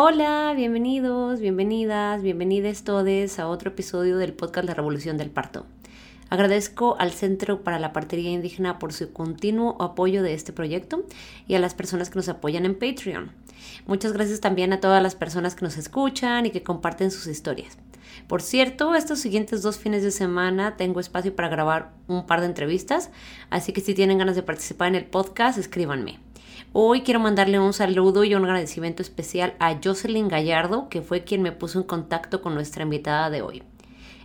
Hola, bienvenidos, bienvenidas, bienvenidos todos a otro episodio del podcast La Revolución del Parto. Agradezco al Centro para la Partería Indígena por su continuo apoyo de este proyecto y a las personas que nos apoyan en Patreon. Muchas gracias también a todas las personas que nos escuchan y que comparten sus historias. Por cierto, estos siguientes dos fines de semana tengo espacio para grabar un par de entrevistas, así que si tienen ganas de participar en el podcast, escríbanme. Hoy quiero mandarle un saludo y un agradecimiento especial a Jocelyn Gallardo, que fue quien me puso en contacto con nuestra invitada de hoy.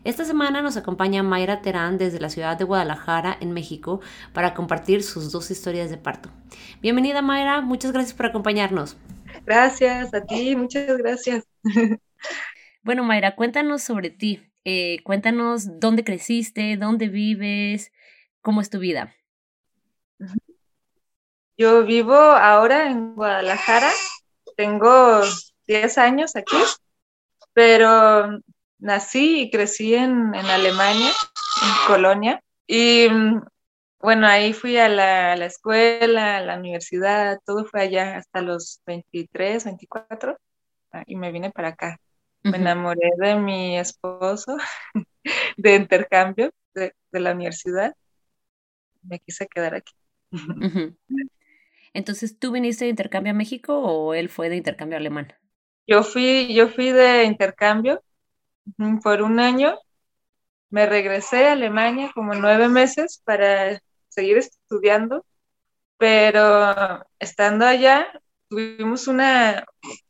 Esta semana nos acompaña Mayra Terán desde la ciudad de Guadalajara, en México, para compartir sus dos historias de parto. Bienvenida Mayra, muchas gracias por acompañarnos. Gracias a ti, muchas gracias. Bueno, Mayra, cuéntanos sobre ti. Eh, cuéntanos dónde creciste, dónde vives, cómo es tu vida. Yo vivo ahora en Guadalajara, tengo 10 años aquí, pero nací y crecí en, Alemania, en Colonia, y bueno, ahí fui a la, escuela, a la universidad, todo fue allá hasta los 23, 24, ah, y me vine para acá. Me enamoré de mi esposo de intercambio de, la universidad. Me quise quedar aquí. Entonces, ¿tú viniste de intercambio a México o él fue de intercambio alemán? Yo fui, yo fui de intercambio por un año. Me regresé a Alemania como nueve meses para seguir estudiando, pero estando allá tuvimos una,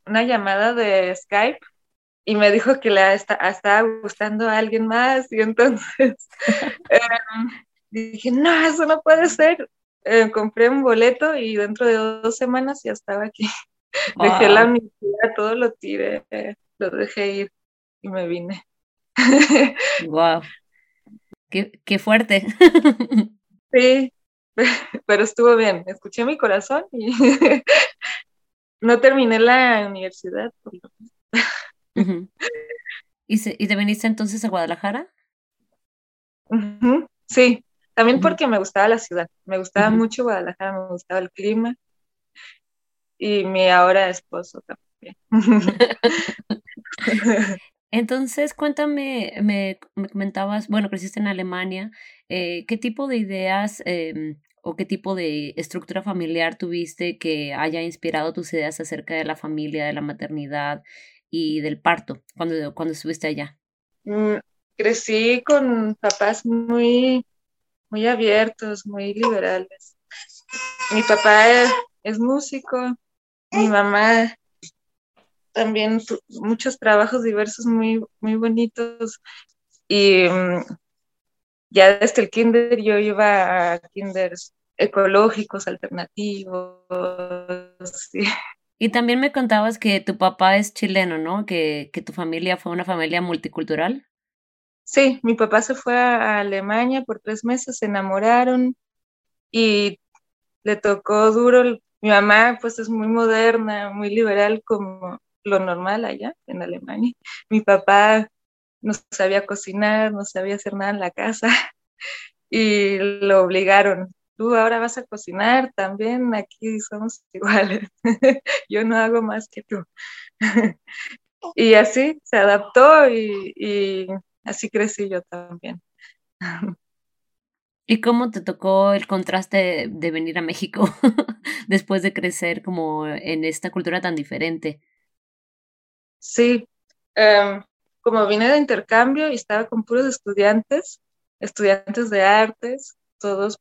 una llamada de Skype y me dijo que le estaba gustando a alguien más y entonces em, dije, no, eso no puede ser. Eh, compré un boleto y dentro de dos semanas ya estaba aquí. Dejé la universidad, todo lo tiré, lo dejé ir y me vine. wow. Qué, qué fuerte. sí, pero estuvo bien. Escuché mi corazón y no terminé la universidad. Por lo ¿Y, ¿Y te viniste entonces a Guadalajara? Sí, también porque me gustaba la ciudad, me gustaba mucho Guadalajara, me gustaba el clima y mi ahora esposo también. Entonces, cuéntame, me, comentabas, bueno, creciste en Alemania, eh, ¿qué tipo de ideas em, o qué tipo de estructura familiar tuviste que haya inspirado tus ideas acerca de la familia, de la maternidad y del parto cuando, cuando estuviste allá? Mm, crecí con papás muy, muy abiertos, muy liberales. Mi papá es, músico, mi mamá también muchos trabajos diversos muy, muy bonitos y mm, ya desde el kinder yo iba a kinders ecológicos, alternativos. Y también me contabas que tu papá es chileno, ¿no? Que, que tu familia fue una familia multicultural. Sí, mi papá se fue a Alemania por tres meses, se enamoraron y le tocó duro. Mi mamá pues es muy moderna, muy liberal como lo normal allá en Alemania. Mi papá no sabía cocinar, no sabía hacer nada en la casa y lo obligaron tú ahora vas a cocinar también, aquí somos iguales, yo no hago más que tú. y así se adaptó y, así crecí yo también. ¿Y cómo te tocó el contraste de venir a México después de crecer como en esta cultura tan diferente? Sí, em, como vine de intercambio y estaba con puros estudiantes, estudiantes de artes, todos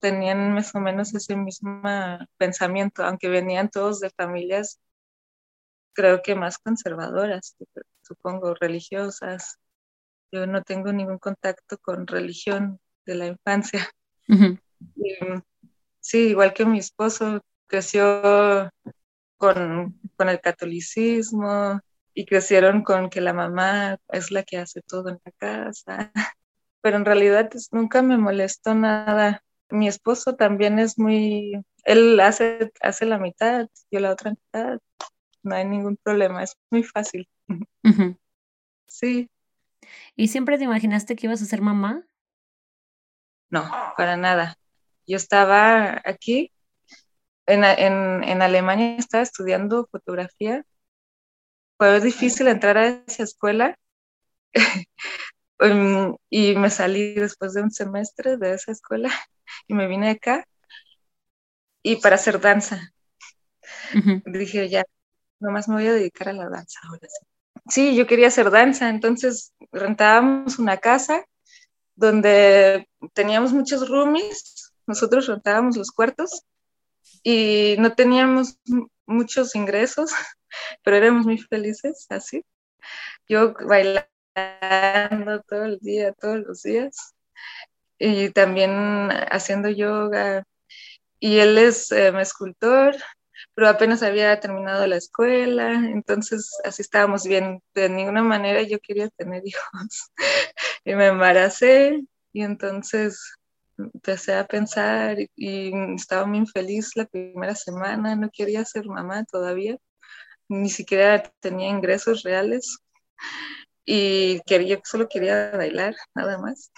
tenían más o menos ese mismo pensamiento, aunque venían todos de familias, creo que más conservadoras, supongo, religiosas. Yo no tengo ningún contacto con religión de la infancia. sí, igual que mi esposo, creció con, con el catolicismo y crecieron con que la mamá es la que hace todo en la casa. Pero en realidad pues, nunca me molestó nada. Mi esposo también es muy, él hace, hace la mitad, yo la otra mitad. No hay ningún problema, es muy fácil. Sí. ¿Y siempre te imaginaste que ibas a ser mamá? No, para nada. Yo estaba aquí, en, en Alemania, estaba estudiando fotografía fue difícil entrar a esa escuela em, y me salí después de un semestre de esa escuela y me vine acá y para hacer danza. Dije, ya, nomás me voy a dedicar a la danza ahora sí. Sí, yo quería hacer danza, entonces rentábamos una casa donde teníamos muchos roomies, nosotros rentábamos los cuartos y no teníamos muchos ingresos, pero éramos muy felices así. Yo bailando todo el día, todos los días, y también haciendo yoga. Y él es eh, escultor, pero apenas había terminado la escuela, entonces así estábamos bien. De ninguna manera yo quería tener hijos. y me embaracé y entonces empecé a pensar y, estaba muy infeliz la primera semana, no quería ser mamá todavía, ni siquiera tenía ingresos reales y quería, solo quería bailar, nada más.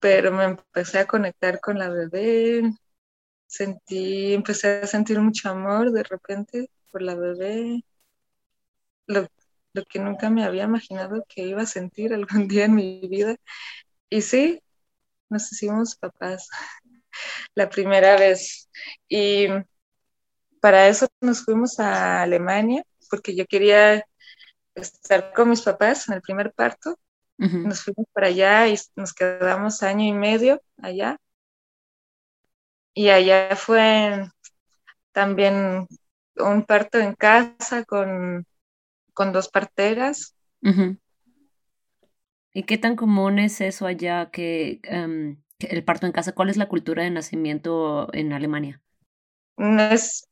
Pero me empecé a conectar con la bebé, sentí, empecé a sentir mucho amor de repente por la bebé, lo, lo que nunca me había imaginado que iba a sentir algún día en mi vida. Y sí, nos hicimos papás la primera vez. Y para eso nos fuimos a Alemania, porque yo quería estar con mis papás en el primer parto. Nos fuimos para allá y nos quedamos año y medio allá. Y allá fue también un parto en casa con, con dos parteras. ¿Y qué tan común es eso allá em, que, el parto en casa? ¿Cuál es la cultura de nacimiento en Alemania? Es,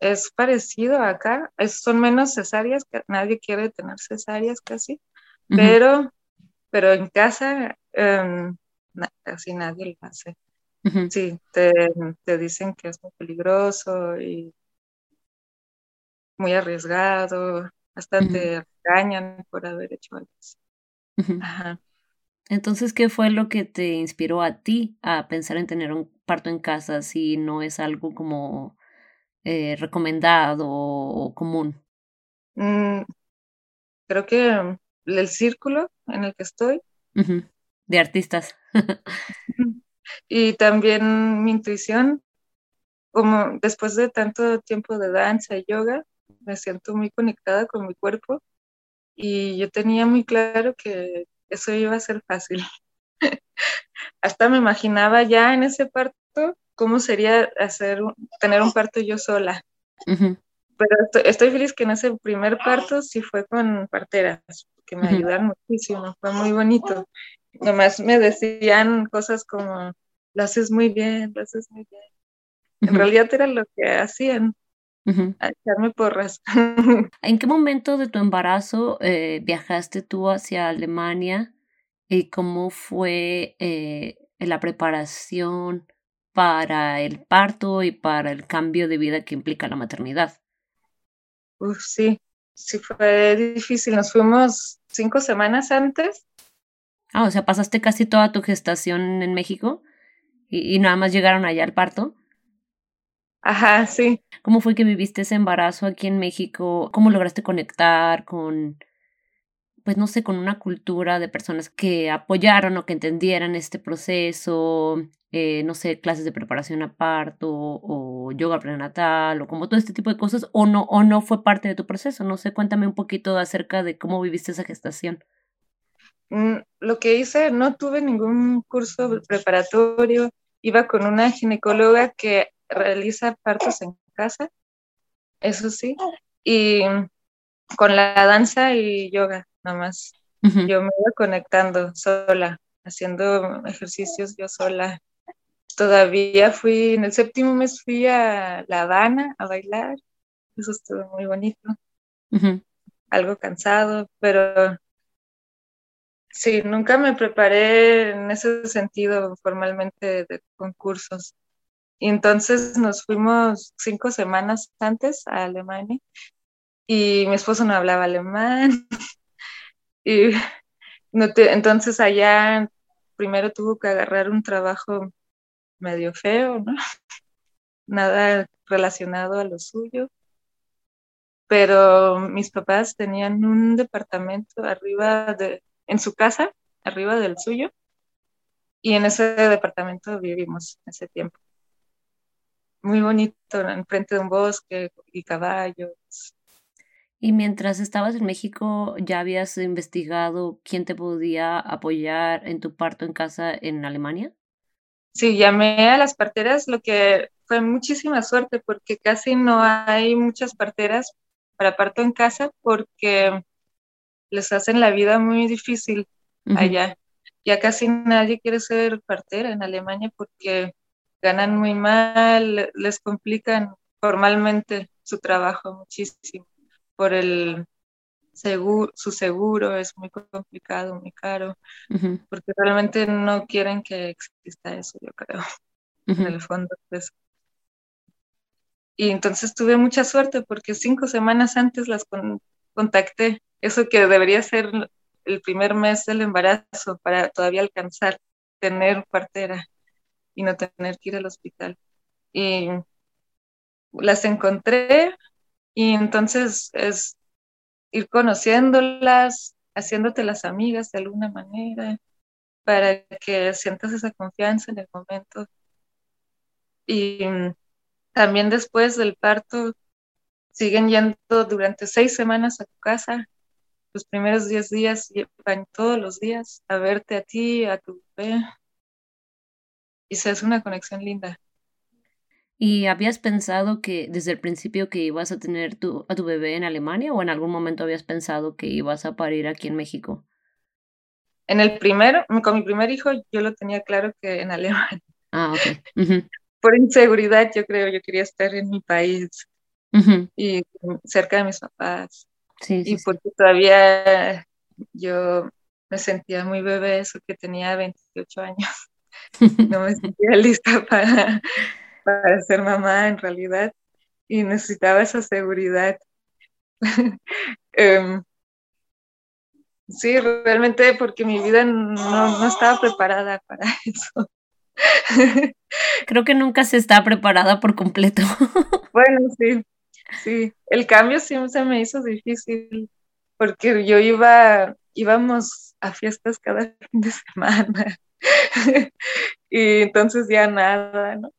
es parecido acá, son menos cesáreas, nadie quiere tener cesáreas casi, pero, pero en casa em, casi nadie lo hace. Sí, te, te, dicen que es muy peligroso y muy arriesgado, hasta te regañan por haber hecho algo así. Entonces, ¿qué fue lo que te inspiró a ti a pensar en tener un parto en casa si no es algo como eh, recomendado o común? Mm, creo que el círculo en el que estoy. De artistas. y también mi intuición, como después de tanto tiempo de danza y yoga, me siento muy conectada con mi cuerpo y yo tenía muy claro que eso iba a ser fácil. Hasta me imaginaba ya en ese parto cómo sería hacer tener un parto yo sola. Pero estoy, feliz que en ese primer parto sí fue con parteras, que me ayudaron muchísimo, fue muy bonito. Nomás me decían cosas como, lo haces muy bien, lo haces muy bien. En realidad era lo que hacían a echarme porras. ¿En qué momento de tu embarazo eh, viajaste tú hacia Alemania y cómo fue eh, la preparación para el parto y para el cambio de vida que implica la maternidad? Uf, sí, sí fue difícil. Nos fuimos cinco semanas antes. Ah, o sea, pasaste casi toda tu gestación en México y, y nada más llegaron allá al parto. Ajá, sí. ¿Cómo fue que viviste ese embarazo aquí en México? ¿Cómo lograste conectar con, pues no sé, con una cultura de personas que apoyaron o que entendieran este proceso? Eh, no sé, clases de preparación a parto o yoga prenatal o como todo este tipo de cosas, o no, o no fue parte de tu proceso. No sé, cuéntame un poquito acerca de cómo viviste esa gestación. Mm, lo que hice, no tuve ningún curso preparatorio, iba con una ginecóloga que realiza partos en casa, eso sí, y con la danza y yoga, nada más. Yo me iba conectando sola, haciendo ejercicios yo sola. Todavía fui, en el séptimo mes fui a La Habana a bailar, eso estuvo muy bonito. algo cansado, pero sí, nunca me preparé en ese sentido formalmente de concursos. Y entonces nos fuimos cinco semanas antes a Alemania y mi esposo no hablaba alemán. y entonces allá primero tuvo que agarrar un trabajo medio feo, ¿no? Nada relacionado a lo suyo. Pero mis papás tenían un departamento arriba de, en su casa, arriba del suyo, y en ese departamento vivimos ese tiempo. Muy bonito, enfrente de un bosque y caballos. Y mientras estabas en México, ¿ya habías investigado quién te podía apoyar en tu parto en casa en Alemania? Sí, llamé a las parteras, lo que fue muchísima suerte porque casi no hay muchas parteras para parto en casa porque les hacen la vida muy difícil allá. Ya casi nadie quiere ser partera en Alemania porque ganan muy mal, les complican formalmente su trabajo muchísimo por el seguro, su seguro es muy complicado, muy caro, porque realmente no quieren que exista eso, yo creo, en el fondo. Pues. Y entonces tuve mucha suerte porque cinco semanas antes las contacté, eso que debería ser el primer mes del embarazo para todavía alcanzar tener partera y no tener que ir al hospital. Y las encontré y entonces es ir conociéndolas, haciéndote las amigas de alguna manera, para que sientas esa confianza en el momento. Y también después del parto, siguen yendo durante seis semanas a tu casa. Los primeros diez días van todos los días a verte a ti, a tu bebé. Y se hace una conexión linda. ¿Y habías pensado que desde el principio que ibas a tener tu, a tu bebé en Alemania o en algún momento habías pensado que ibas a parir aquí en México? En el primero, con mi primer hijo, yo lo tenía claro que en Alemania. Ah, ok. Por inseguridad, yo creo, yo quería estar en mi país y cerca de mis papás. Sí, y porque todavía yo me sentía muy bebé, eso que tenía 28 años. No me sentía lista para para ser mamá en realidad y necesitaba esa seguridad. Em, sí, realmente porque mi vida no, estaba preparada para eso. Creo que nunca se está preparada por completo. bueno, sí, sí. El cambio sí se me hizo difícil porque yo iba, íbamos a fiestas cada fin de semana y entonces ya nada, ¿no?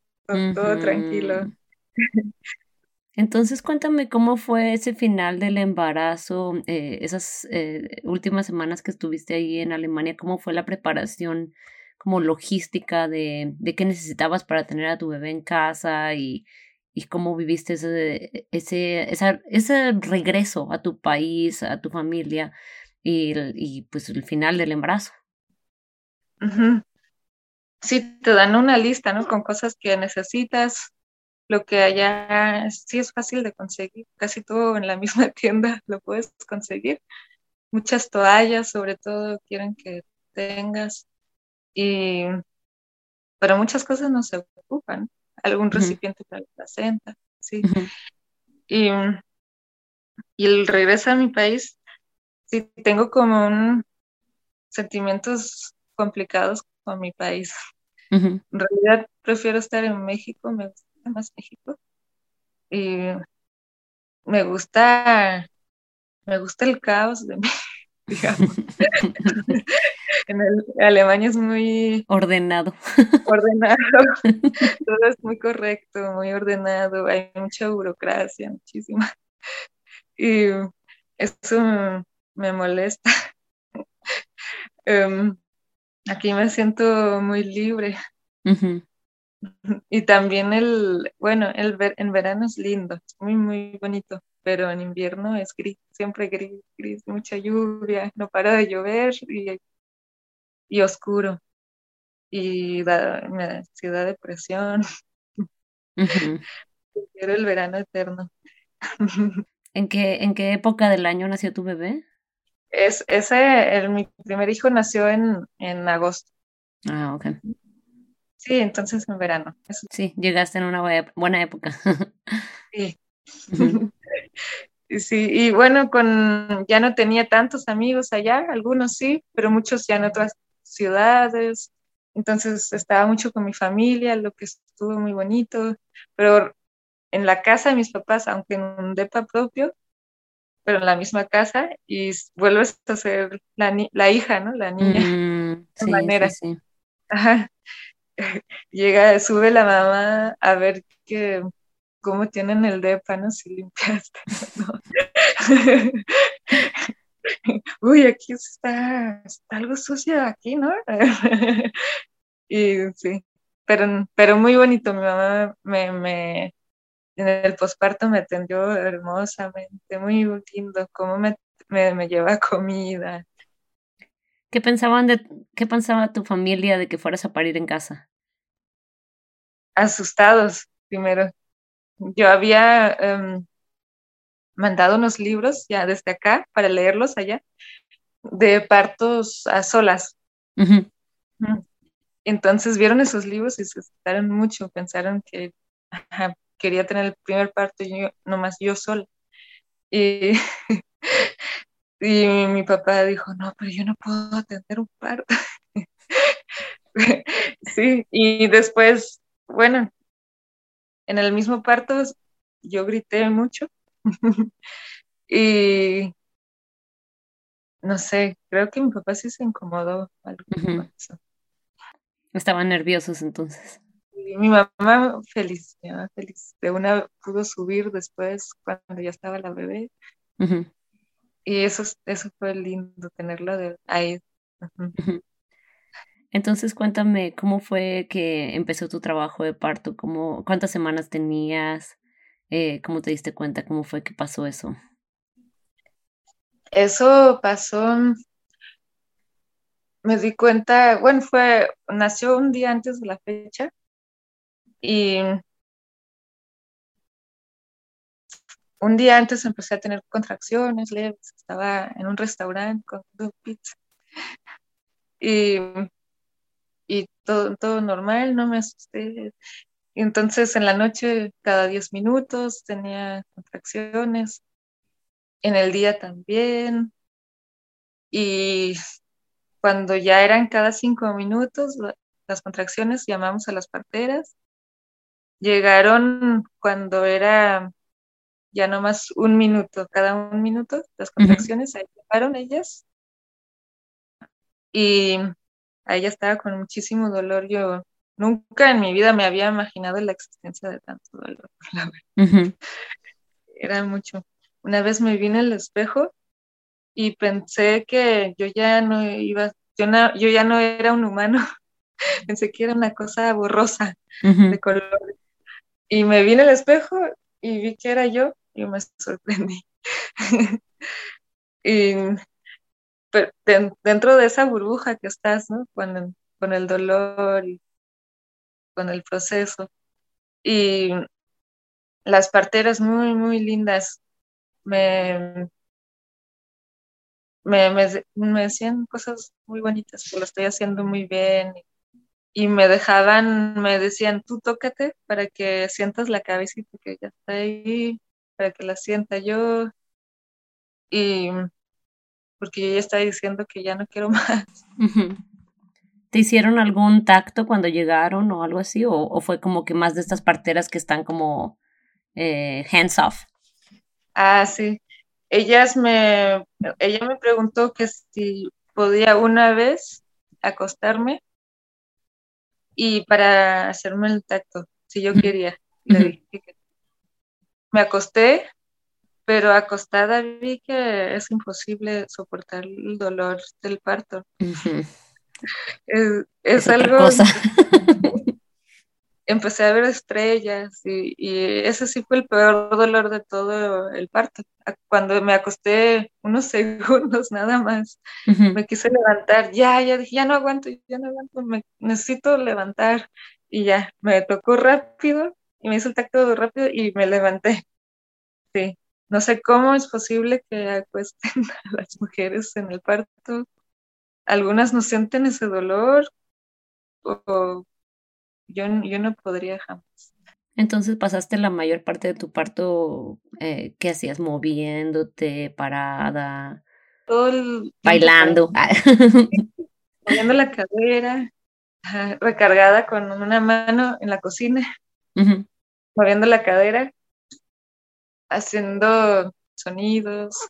todo tranquilo. Entonces cuéntame cómo fue ese final del embarazo, eh, esas eh, últimas semanas que estuviste ahí en Alemania, cómo fue la preparación como logística de, de qué necesitabas para tener a tu bebé en casa y, y cómo viviste ese, ese, ese regreso a tu país, a tu familia y, y pues el final del embarazo sí te dan una lista, ¿no? Con cosas que necesitas, lo que allá sí es fácil de conseguir, casi todo en la misma tienda lo puedes conseguir. Muchas toallas, sobre todo, quieren que tengas. Y, pero muchas cosas no se ocupan. Algún recipiente para la placenta, sí. y, y el regreso a mi país, sí, tengo como un sentimientos complicados con mi país. En realidad prefiero estar en México, me gusta más México. Y me gusta, me gusta el caos de mí, digamos. en Alemania es muy ordenado. Ordenado. Todo es muy correcto, muy ordenado. Hay mucha burocracia, muchísima. Y eso me molesta. Em, Aquí me siento muy libre. Y también el, bueno, el ver, en verano es lindo, es muy, muy bonito, pero en invierno es gris, siempre gris, gris, mucha lluvia, no para de llover y, y oscuro. Y da, me da depresión. Quiero el verano eterno. ¿En qué, ¿En qué época del año nació tu bebé? Es, ese, el, mi primer hijo nació en, en agosto. Ah, ok. Sí, entonces en verano. Sí, llegaste en una buena época. sí. sí, y bueno, con ya no tenía tantos amigos allá, algunos sí, pero muchos ya en otras ciudades. Entonces estaba mucho con mi familia, lo que estuvo muy bonito, pero en la casa de mis papás, aunque en un depa propio, pero en la misma casa, y vuelves a ser la, la hija, ¿no? La niña. Mm, de manera. Sí, Ajá. Llega, sube la mamá a ver que cómo tienen el depa, ¿no? Si limpiaste, ¿no? Uy, aquí está, está algo sucio aquí, ¿no? y sí, pero, pero muy bonito. Mi mamá me, me en el posparto me atendió hermosamente, muy lindo, cómo me, me, lleva comida. ¿Qué pensaban de, qué pensaba tu familia de que fueras a parir en casa? Asustados, primero. Yo había em, mandado unos libros ya desde acá para leerlos allá, de partos a solas. Entonces vieron esos libros y se asustaron mucho, pensaron que quería tener el primer parto yo, nomás yo sola. Y, y mi papá dijo, no, pero yo no puedo atender un parto. sí, y después, bueno, en el mismo parto yo grité mucho y no sé, creo que mi papá sí se incomodó algo Estaban nerviosos entonces. mi mamá feliz, mi mamá feliz. De una pudo subir después cuando ya estaba la bebé. Y eso, eso fue lindo, tenerla de ahí. Entonces cuéntame cómo fue que empezó tu trabajo de parto, cómo, cuántas semanas tenías, eh, cómo te diste cuenta, cómo fue que pasó eso. Eso pasó, me di cuenta, bueno, fue, nació un día antes de la fecha y un día antes empecé a tener contracciones leves, estaba en un restaurante con pizza y, y todo, todo normal, no me asusté. Entonces en la noche cada 10 minutos tenía contracciones, en el día también. Y cuando ya eran cada cinco minutos las contracciones, llamamos a las parteras. Llegaron cuando era ya no más un minuto, cada un minuto, las contracciones, ahí llegaron ellas. Y ahí ya estaba con muchísimo dolor. Yo nunca en mi vida me había imaginado la existencia de tanto dolor. Era mucho. Una vez me vine al espejo y pensé que yo ya no iba, yo, yo ya no era un humano, pensé que era una cosa borrosa de color. Y me vine al espejo y vi que era yo y me sorprendí. y dentro de esa burbuja que estás, ¿no? Con, con el dolor y con el proceso. Y las parteras muy, muy lindas me, me, me, decían cosas muy bonitas, que lo estoy haciendo muy bien. Y me dejaban, me decían, tú tócate para que sientas la cabecita que ya está ahí, para que la sienta yo. Y porque yo ya estaba diciendo que ya no quiero más. ¿Te hicieron algún tacto cuando llegaron o algo así? ¿O, fue como que más de estas parteras que están como eh, hands off? Ah, sí. Ellas me, ella me preguntó que si podía una vez acostarme y para hacerme el tacto, si yo quería. Me acosté, pero acostada vi que es imposible soportar el dolor del parto. Es, algo... empecé a ver estrellas y, ese sí fue el peor dolor de todo el parto. Cuando me acosté unos segundos nada más, me quise levantar, ya, ya dije, ya no aguanto, ya no aguanto, me necesito levantar y ya, me tocó rápido y me hizo el tacto rápido y me levanté. Sí, no sé cómo es posible que acuesten a las mujeres en el parto. Algunas no sienten ese dolor o yo, yo no podría jamás. Entonces pasaste la mayor parte de tu parto, eh, ¿qué hacías? Moviéndote, parada, Todo el bailando. moviendo la cadera, recargada con una mano en la cocina, moviendo la cadera, haciendo sonidos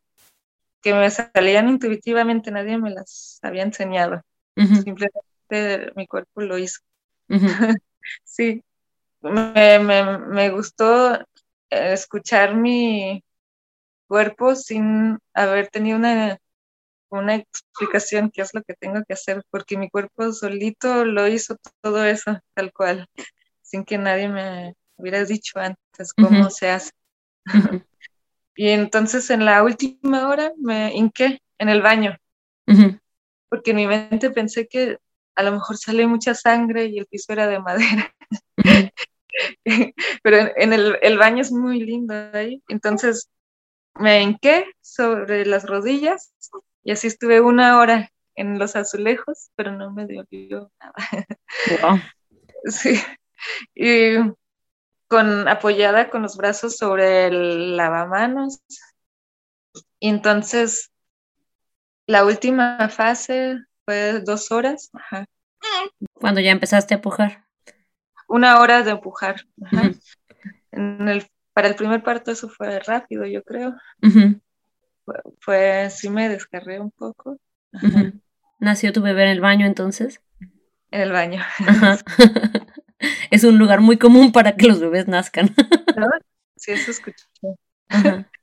que me salían intuitivamente, nadie me las había enseñado, simplemente mi cuerpo lo hizo. Sí, me, me, me gustó eh, escuchar mi cuerpo sin haber tenido una, una explicación qué es lo que tengo que hacer, porque mi cuerpo solito lo hizo todo eso, tal cual, sin que nadie me hubiera dicho antes cómo se hace. Y entonces en la última hora me hinqué en el baño, ujú, porque en mi mente pensé que a lo mejor sale mucha sangre y el piso era de madera. pero en, en el, el, baño es muy lindo ahí. Entonces me hinqué sobre las rodillas y así estuve una hora en los azulejos, pero no me dolió nada. Wow. Sí, y con apoyada con los brazos sobre el lavamanos. Y entonces la última fase fue dos horas. Ajá. Cuando ya empezaste a pujar. Una hora de empujar. Ajá. Ujú, En el, para el primer parto eso fue rápido, yo creo. Fue, fue sí me descargué un poco. Ajá. ¿Nació tu bebé en el baño entonces? En el baño. Ajá. Es un lugar muy común para que los bebés nazcan. ¿No? Sí, eso escuché. Ajá.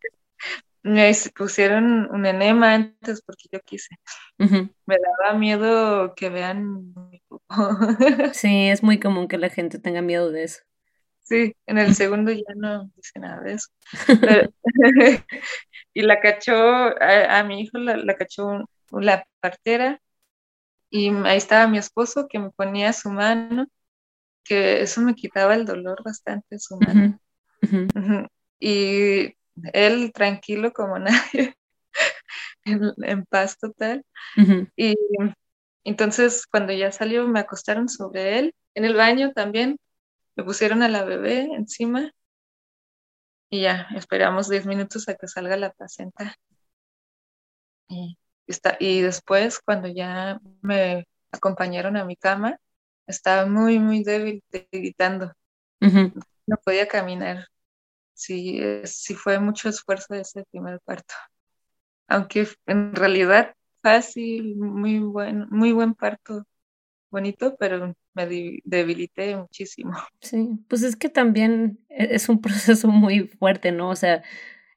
Me pusieron un enema antes porque yo quise. Me daba miedo que vean mi popó. Sí, es muy común que la gente tenga miedo de eso. Sí, en el segundo ya no dice nada de eso. Pero, y la cachó, a, a mi hijo la, la, cachó la partera y ahí estaba mi esposo que me ponía su mano, que eso me quitaba el dolor bastante su mano. Uh -huh. Uh -huh. Y él tranquilo como nadie, en, en paz total. Uh -huh. Y entonces cuando ya salió me acostaron sobre él, en el baño también, me pusieron a la bebé encima y ya, esperamos 10 minutos a que salga la placenta. Y, está, y después, cuando ya me acompañaron a mi cama, estaba muy, muy débil, gritando. Uh -huh. No podía caminar. Sí, sí fue mucho esfuerzo ese primer parto. Aunque en realidad fácil, muy buen, muy buen parto, bonito, pero me debilité muchísimo. Sí, pues es que también es un proceso muy fuerte, ¿no? O sea,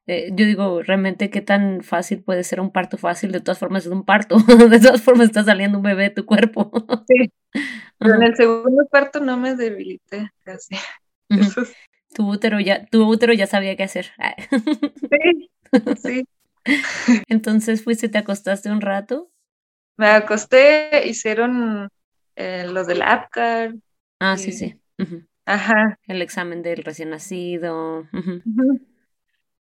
eh, yo digo, realmente qué tan fácil puede ser un parto fácil, de todas formas es un parto, de todas formas está saliendo un bebé de tu cuerpo. Sí, pero en el segundo parto no me debilité casi. Uh -huh. es... Tu útero ya, tu útero ya sabía qué hacer. sí, sí. Entonces fuiste, te acostaste un rato. Me acosté, hicieron eh, los del APCAR. Ah, y... sí, sí. Uh -huh. Ajá. El examen del recién nacido. Uh -huh.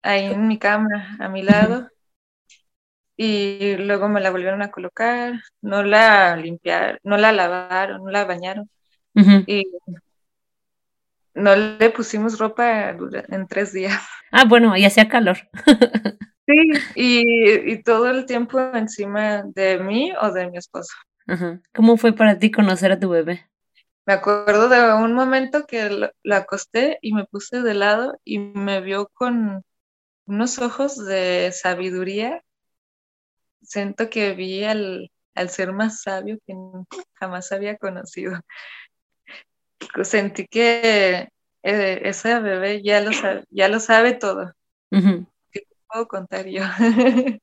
Ahí en mi cama, a mi lado. Y luego me la volvieron a colocar. No la limpiaron, no la lavaron, no la bañaron. Y no le pusimos ropa en tres días. Ah, bueno, y hacía calor. Sí, y, y, todo el tiempo encima de mí o de mi esposo. Ajá. ¿Cómo fue para ti conocer a tu bebé? Me acuerdo de un momento que lo, acosté y me puse de lado y me vio con unos ojos de sabiduría. Siento que vi al, al ser más sabio que jamás había conocido. Sentí que eh, ese bebé ya lo sabe, ya lo sabe todo. Uh -huh. ¿Qué puedo contar yo?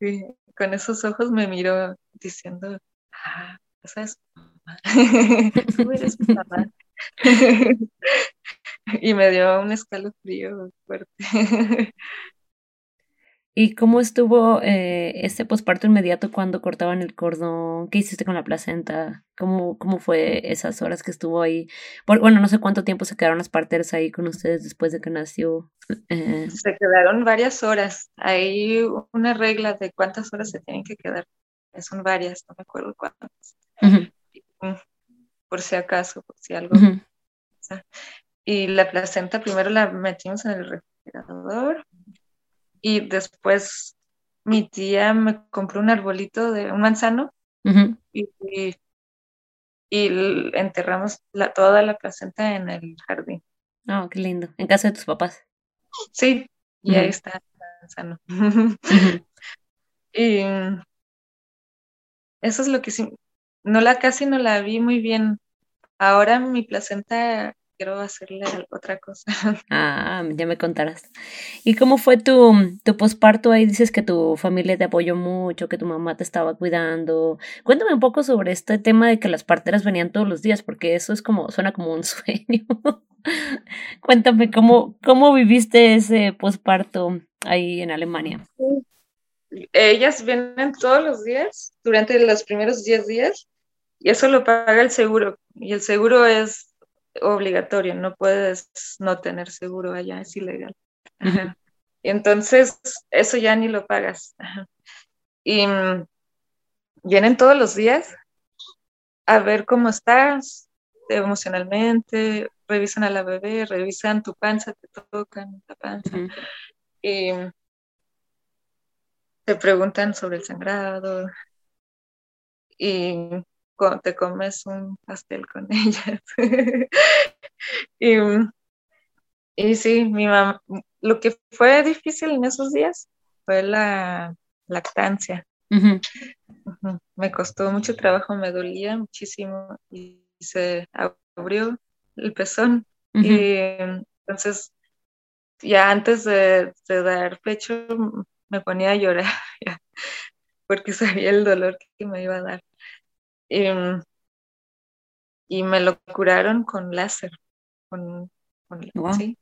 sí, con esos ojos me miró diciendo, ah, esa es mamá. Tú eres mi mamá. y me dio un escalofrío fuerte. ¿Y cómo estuvo eh, este posparto inmediato cuando cortaban el cordón? ¿Qué hiciste con la placenta? ¿Cómo, cómo fue esas horas que estuvo ahí? bueno, no sé cuánto tiempo se quedaron las parteras ahí con ustedes después de que nació. Eh. Se quedaron varias horas. Hay una regla de cuántas horas se tienen que quedar. Son varias, no me acuerdo cuántas. Por si acaso, por si algo. Y la placenta primero la metimos en el refrigerador y después mi tía me compró un arbolito de un manzano y, y, enterramos la, toda la placenta en el jardín. Oh, qué lindo. ¿En casa de tus papás? Sí, y ahí está el manzano. y eso es lo que sí, no la casi no la vi muy bien. Ahora mi placenta quiero hacerle otra cosa. Ah, ya me contarás. ¿Y cómo fue tu, tu posparto? Ahí dices que tu familia te apoyó mucho, que tu mamá te estaba cuidando. Cuéntame un poco sobre este tema de que las parteras venían todos los días, porque eso es como, suena como un sueño. Cuéntame cómo, cómo viviste ese posparto ahí en Alemania. Ellas vienen todos los días, durante los primeros 10 días, y eso lo paga el seguro. Y el seguro es obligatorio, no puedes no tener seguro allá, es ilegal. Y entonces, eso ya ni lo pagas. Y mm, vienen todos los días a ver cómo estás emocionalmente, revisan a la bebé, revisan tu panza, te tocan la panza. Y te preguntan sobre el sangrado. Y te comes un pastel con ellas. y, y sí, mi mamá, lo que fue difícil en esos días fue la lactancia. Me costó mucho trabajo, me dolía muchísimo y se abrió el pezón. Y entonces, ya antes de, dar pecho, me ponía a llorar, porque sabía el dolor que me iba a dar. Em, y me lo curaron con láser. Con, sí,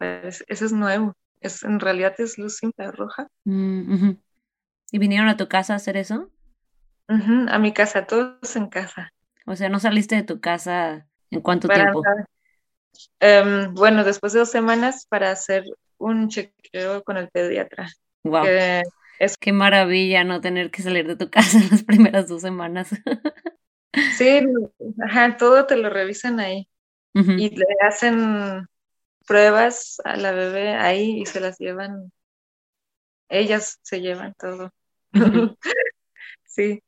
eso es nuevo. Es, en realidad es luz simple roja. Mm, ¿Y vinieron a tu casa a hacer eso? a mi casa, todos en casa. O sea, ¿no saliste de tu casa en cuánto tiempo? Em, bueno, después de dos semanas para hacer un chequeo con el pediatra. Wow. Es... Qué maravilla no tener que salir de tu casa las primeras dos semanas. sí, ajá, todo te lo revisan ahí. Y le hacen pruebas a la bebé ahí y se las llevan. Ellas se llevan todo. sí.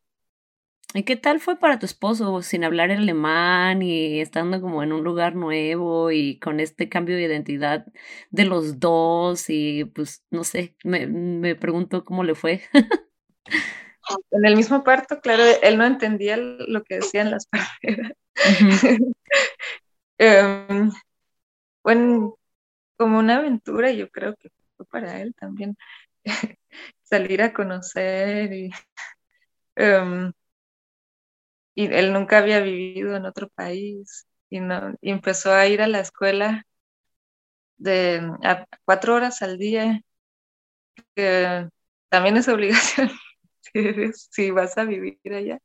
¿Y qué tal fue para tu esposo sin hablar alemán y estando como en un lugar nuevo y con este cambio de identidad de los dos? Y pues no sé, me, me pregunto cómo le fue. en el mismo parto, claro, él no entendía lo que decían las parteras. Em, bueno, como una aventura, yo creo que fue para él también salir a conocer y em, y él nunca había vivido en otro país y, no, empezó a ir a la escuela de a cuatro horas al día, que también es obligación si, vas a vivir allá.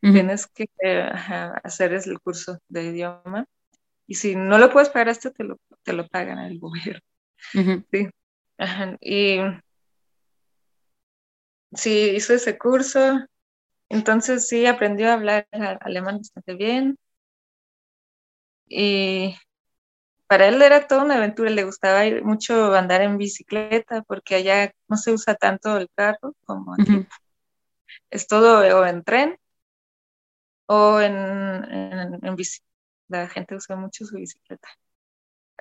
Tienes que hacer el curso de idioma y si no lo puedes pagar esto, te lo, te lo pagan el gobierno. Sí. Y sí, hizo ese curso entonces sí, aprendió a hablar alemán bastante bien. Y para él era toda una aventura, le gustaba ir mucho andar en bicicleta porque allá no se usa tanto el carro como aquí. Es todo o en tren o en, en, bici. La gente usa mucho su bicicleta.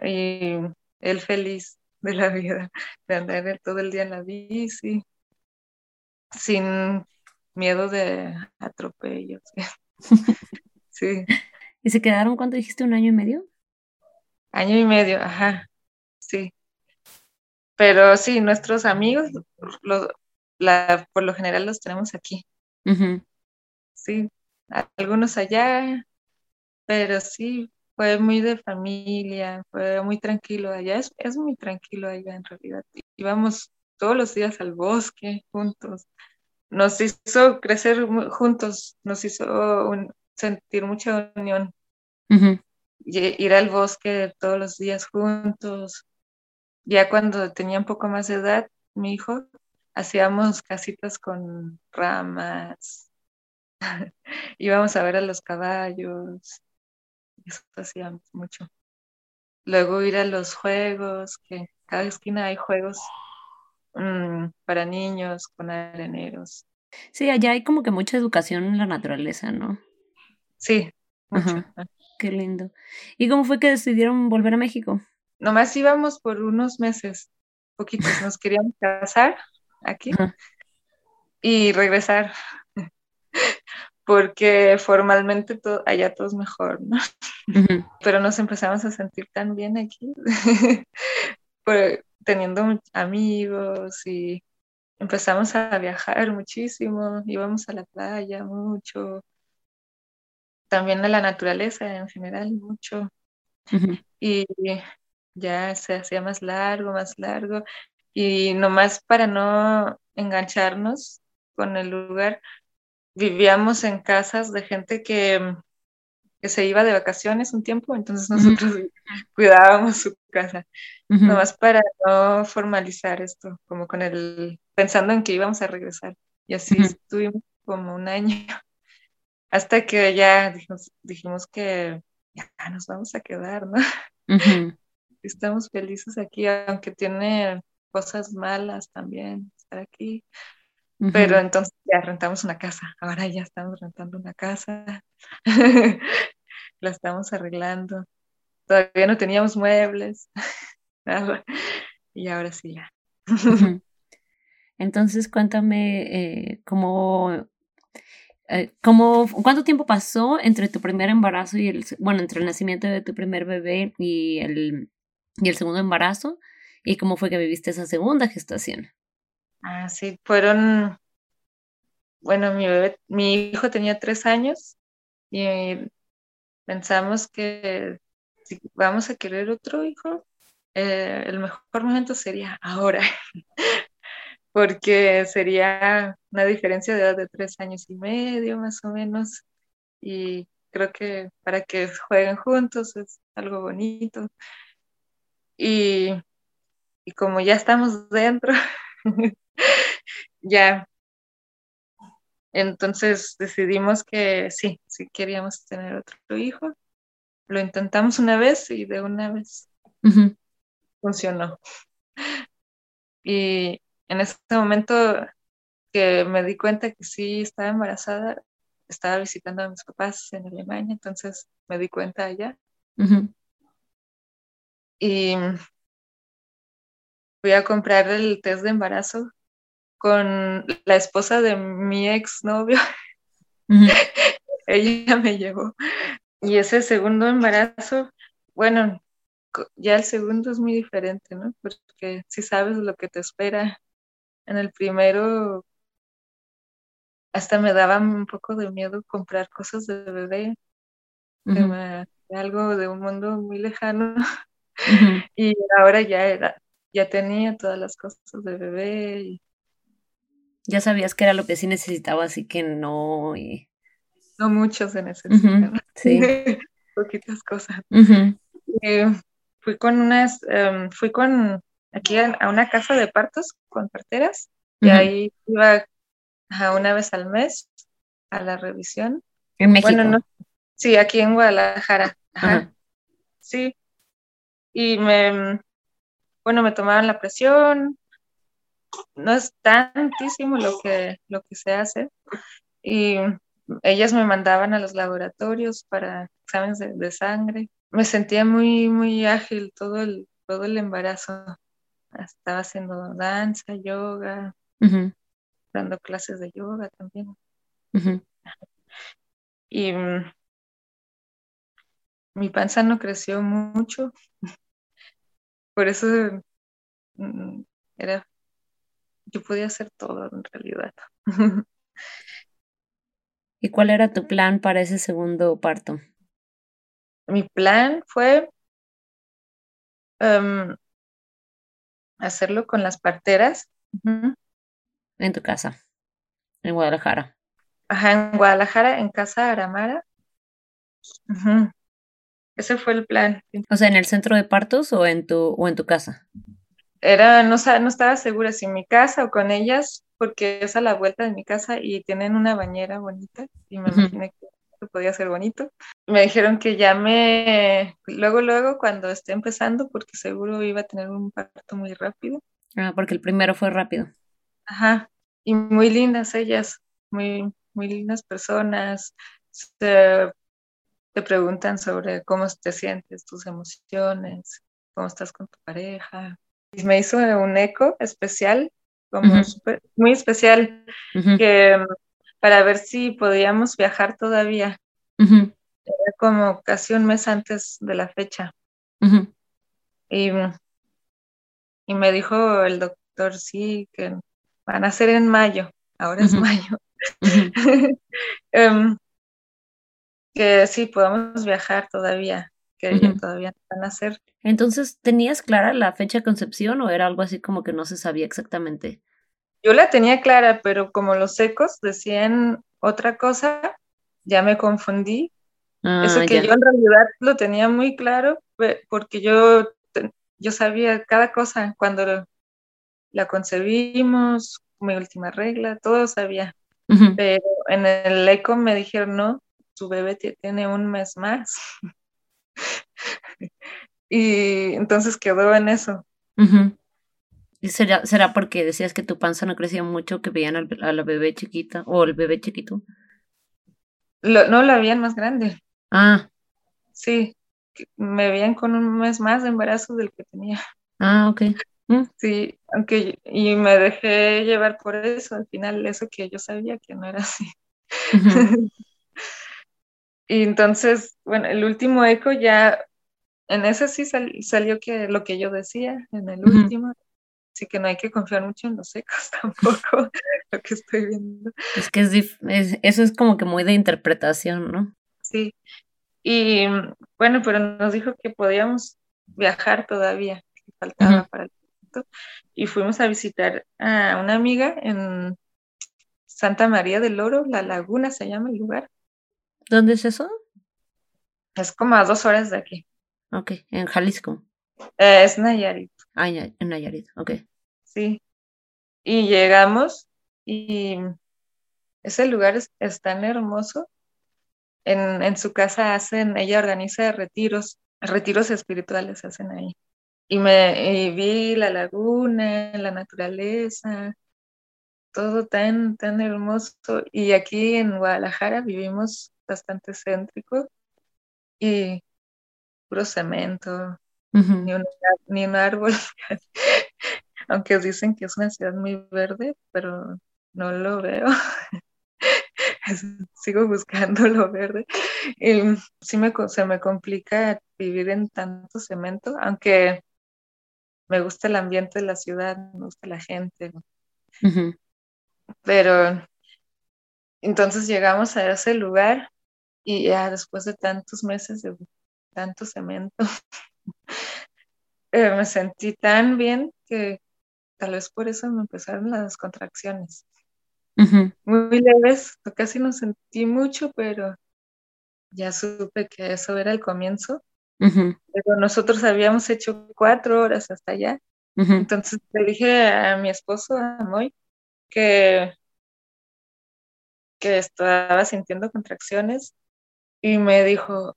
Y él feliz de la vida, de andar todo el día en la bici, sin miedo de atropellos. sí. ¿Y se quedaron cuánto dijiste? ¿Un año y medio? Año y medio, ajá, sí. Pero sí, nuestros amigos, la, por lo general los tenemos aquí. Sí, algunos allá, pero sí, fue muy de familia, fue muy tranquilo allá, es, es muy tranquilo allá en realidad. Íbamos todos los días al bosque juntos. Nos hizo crecer juntos, nos hizo sentir mucha unión. Ir al bosque todos los días juntos. Ya cuando tenía un poco más de edad, mi hijo, hacíamos casitas con ramas, íbamos a ver a los caballos, eso hacíamos mucho. Luego ir a los juegos, que cada esquina hay juegos mm, para niños con areneros. Sí, allá hay como que mucha educación en la naturaleza, ¿no? Sí, mucho. Qué lindo. ¿Y cómo fue que decidieron volver a México? Nomás íbamos por unos meses, poquitos. Nos queríamos casar aquí y regresar porque formalmente todo, allá todo es mejor, ¿no? Pero nos empezamos a sentir tan bien aquí, teniendo amigos y empezamos a viajar muchísimo, íbamos a la playa mucho, también a la naturaleza en general mucho. Y ya se hacía más largo, más largo. Y nomás para no engancharnos con el lugar, vivíamos en casas de gente que, se iba de vacaciones un tiempo, entonces nosotros cuidábamos su casa, nomás para no formalizar esto, como con el, pensando en que íbamos a regresar. Y así estuvimos como un año, hasta que ya dijimos, dijimos que ya nos vamos a quedar, ¿no? Estamos felices aquí, aunque tiene cosas malas también estar aquí. Pero entonces ya rentamos una casa, ahora ya estamos rentando una casa, la estamos arreglando. Todavía no teníamos muebles, y ahora sí ya. Entonces cuéntame eh, cómo, eh, cómo, cuánto tiempo pasó entre tu primer embarazo y el, bueno, entre el nacimiento de tu primer bebé y el, y el segundo embarazo, y cómo fue que viviste esa segunda gestación. Ah, sí, fueron, bueno, mi bebé, mi hijo tenía tres años y pensamos que si vamos a querer otro hijo, eh, el mejor momento sería ahora, porque sería una diferencia de edad de tres años y medio más o menos, y creo que para que jueguen juntos es algo bonito. Y, y como ya estamos dentro, ya. Entonces decidimos que sí, sí queríamos tener otro hijo. Lo intentamos una vez y de una vez funcionó. Y en ese momento que me di cuenta que sí estaba embarazada, estaba visitando a mis papás en Alemania, entonces me di cuenta allá. Y fui a comprar el test de embarazo con la esposa de mi ex novio. Ella me llevó. Y ese segundo embarazo, bueno, ya el segundo es muy diferente, ¿no? Porque si sabes lo que te espera. En el primero, hasta me daba un poco de miedo comprar cosas de bebé, algo de un mundo muy lejano. Y ahora ya era, ya tenía todas las cosas de bebé. Y... Ya sabías que era lo que sí necesitaba, así que no. No mucho se necesitan. sí. Poquitas cosas. fui con unas, em, fui con aquí a, una casa de partos con parteras y ahí iba a una vez al mes a la revisión. En México. Bueno, no, sí, aquí en Guadalajara. Sí. Y me, bueno, me tomaban la presión, no es tantísimo lo que, lo que se hace, y ellas me mandaban a los laboratorios para exámenes de, sangre. Me sentía muy, muy ágil todo el, todo el embarazo. Estaba haciendo danza, yoga, dando clases de yoga también. Y mi panza no creció mucho, por eso mm, era, yo podía hacer todo en realidad. ¿Y cuál era tu plan para ese segundo parto? Mi plan fue em, hacerlo con las parteras En tu casa, en Guadalajara. Ajá, en Guadalajara, en casa Aramara. Ese fue el plan. O sea, ¿en el centro de partos o en tu, o en tu casa? Era, no, no estaba segura si en mi casa o con ellas, porque es a la vuelta de mi casa y tienen una bañera bonita y me imaginé que podía ser bonito. Me dijeron que ya me, luego, luego, cuando esté empezando, porque seguro iba a tener un parto muy rápido. Ah, porque el primero fue rápido. Ajá, y muy lindas ellas, muy, muy lindas personas. Se, te preguntan sobre cómo te sientes, tus emociones, cómo estás con tu pareja. Y me hizo un eco especial, como muy especial, que para ver si podíamos viajar todavía. Era como casi un mes antes de la fecha. y, y me dijo el doctor, sí, que van a ser en mayo, ahora es mayo. um, que sí, podamos viajar todavía, que todavía van a ser. Entonces, ¿tenías clara la fecha de concepción o era algo así como que no se sabía exactamente? Yo la tenía clara, pero como los secos decían otra cosa, ya me confundí. Ah, Eso que yo en realidad lo tenía muy claro, porque yo, yo sabía cada cosa cuando la concebimos, mi última regla, todo sabía. Pero en el eco me dijeron, no, su bebé tiene un mes más. y entonces quedó en eso. ¿Y será, será porque decías que tu panza no crecía mucho, que veían a la bebé chiquita o el bebé chiquito? no, la veían más grande. Ah. Sí, me veían con un mes más de embarazo del que tenía. Ah, ok. Mm. Sí, aunque y me dejé llevar por eso, al final eso que yo sabía que no era así. y entonces, bueno, el último eco ya, en ese sí salió que lo que yo decía, en el último, así que no hay que confiar mucho en los ecos tampoco, lo que estoy viendo. Es que es, eso es como que muy de interpretación, ¿no? Sí, y bueno, pero nos dijo que podíamos viajar todavía, que faltaba para el y fuimos a visitar a una amiga en Santa María del Oro, La Laguna se llama el lugar. ¿Dónde es eso? Es como a dos horas de aquí. Ok, en Jalisco. Eh, es Nayarit. Ah, en Nayarit, ok. Sí. Y llegamos y ese lugar es, tan hermoso. En, en, su casa hacen, ella organiza retiros, retiros espirituales hacen ahí y me vi la laguna, la naturaleza, todo tan, tan hermoso. Y aquí en Guadalajara vivimos bastante céntrico y puro cemento, ni, un, ni un árbol. Aunque dicen que es una ciudad muy verde, pero no lo veo. Sigo buscando lo verde. Y sí me, se me complica vivir en tanto cemento, aunque me gusta el ambiente de la ciudad, me gusta la gente. Pero entonces llegamos a ese lugar y ya después de tantos meses de tanto cemento, eh, me sentí tan bien que tal vez por eso me empezaron las contracciones. Muy leves, casi no sentí mucho, pero ya supe que eso era el comienzo pero nosotros habíamos hecho cuatro horas hasta allá. Entonces le dije a mi esposo, a Moy, que, que estaba sintiendo contracciones y me dijo,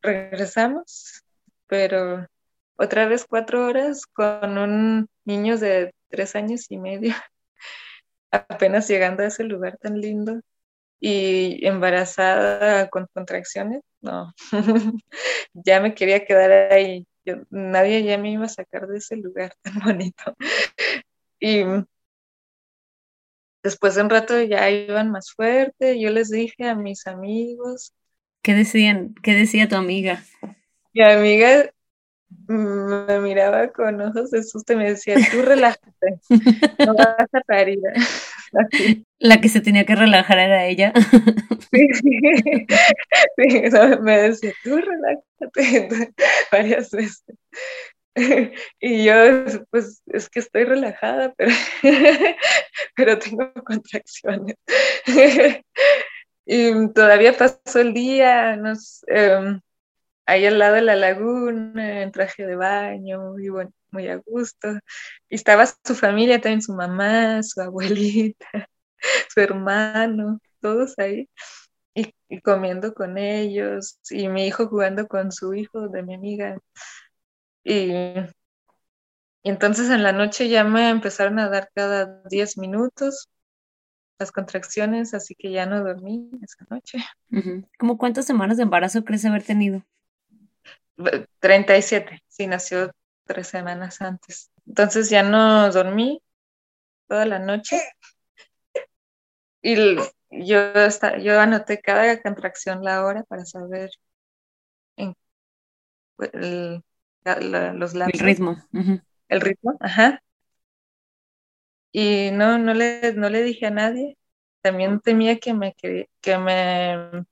regresamos, pero otra vez cuatro horas con un niño de tres años y medio, apenas llegando a ese lugar tan lindo y embarazada con contracciones, no, ya me quería quedar ahí. nadie ya me iba a sacar de ese lugar tan bonito. Y después de un rato ya iban más fuerte, yo les dije a mis amigos. ¿Qué decían? ¿Qué decía tu amiga? Mi amiga me miraba con ojos de susto y me decía, tú relájate, no vas a parir. La que se tenía que relajar era ella. Sí, sí, me decía, tú relájate varias veces. y yo, pues es que estoy relajada, pero, pero tengo contracciones. Y todavía pasó el día, nos, em, ahí al lado de la laguna, en traje de baño, y bueno, muy a gusto. Y estaba su familia, también su mamá, su abuelita, su hermano, todos ahí. Y, y, comiendo con ellos, y mi hijo jugando con su hijo de mi amiga. Y entonces en la noche ya me empezaron a dar cada 10 minutos las contracciones, así que ya no dormí esa noche. ¿Cómo cuántas semanas de embarazo crees haber tenido? 37, sí, nació tres semanas antes. Entonces ya no dormí toda la noche. Y yo, yo anoté cada contracción la hora para saber en, el, los El ritmo. El ritmo, ajá. Y no, no le, no le dije a nadie. También temía que me, que, que me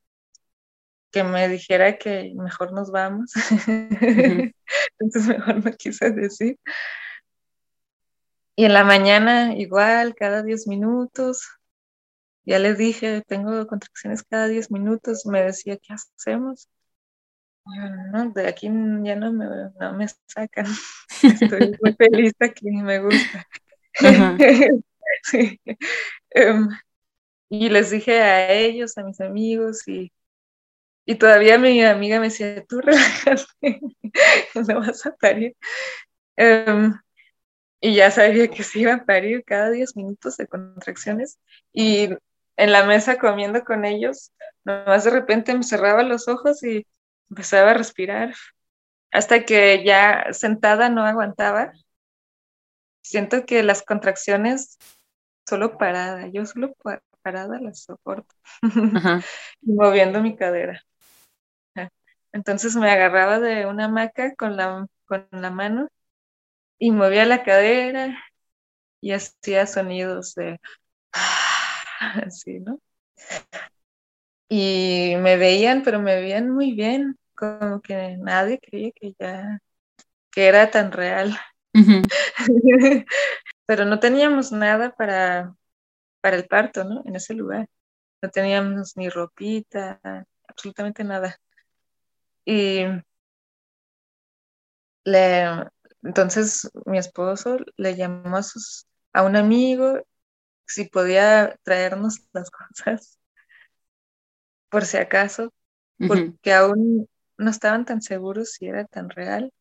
que me dijera que mejor nos vamos. Entonces mejor no quise decir. Y en la mañana igual, cada 10 minutos. Ya les dije, tengo contracciones cada 10 minutos. Me decía, ¿qué hacemos? no, de aquí ya no me, no me sacan. Estoy muy feliz aquí, me gusta. Em, y les dije a ellos, a mis amigos, y y todavía mi amiga me decía, tú relájate, no vas a parir. Em, y ya sabía que se iba a parir cada 10 minutos de contracciones. Y en la mesa comiendo con ellos, nomás de repente me cerraba los ojos y empezaba a respirar. Hasta que ya sentada no aguantaba. Siento que las contracciones solo parada, yo solo parada las soporto, moviendo mi cadera. Entonces me agarraba de una hamaca con la, con la mano y movía la cadera y hacía sonidos de así, ¿no? Y me veían, pero me veían muy bien, como que nadie creía que ya que era tan real. pero no teníamos nada para, para el parto, ¿no? En ese lugar. No teníamos ni ropita, absolutamente nada. Y le, entonces mi esposo le llamó a, sus, a un amigo si podía traernos las cosas, por si acaso, porque aún no estaban tan seguros si era tan real.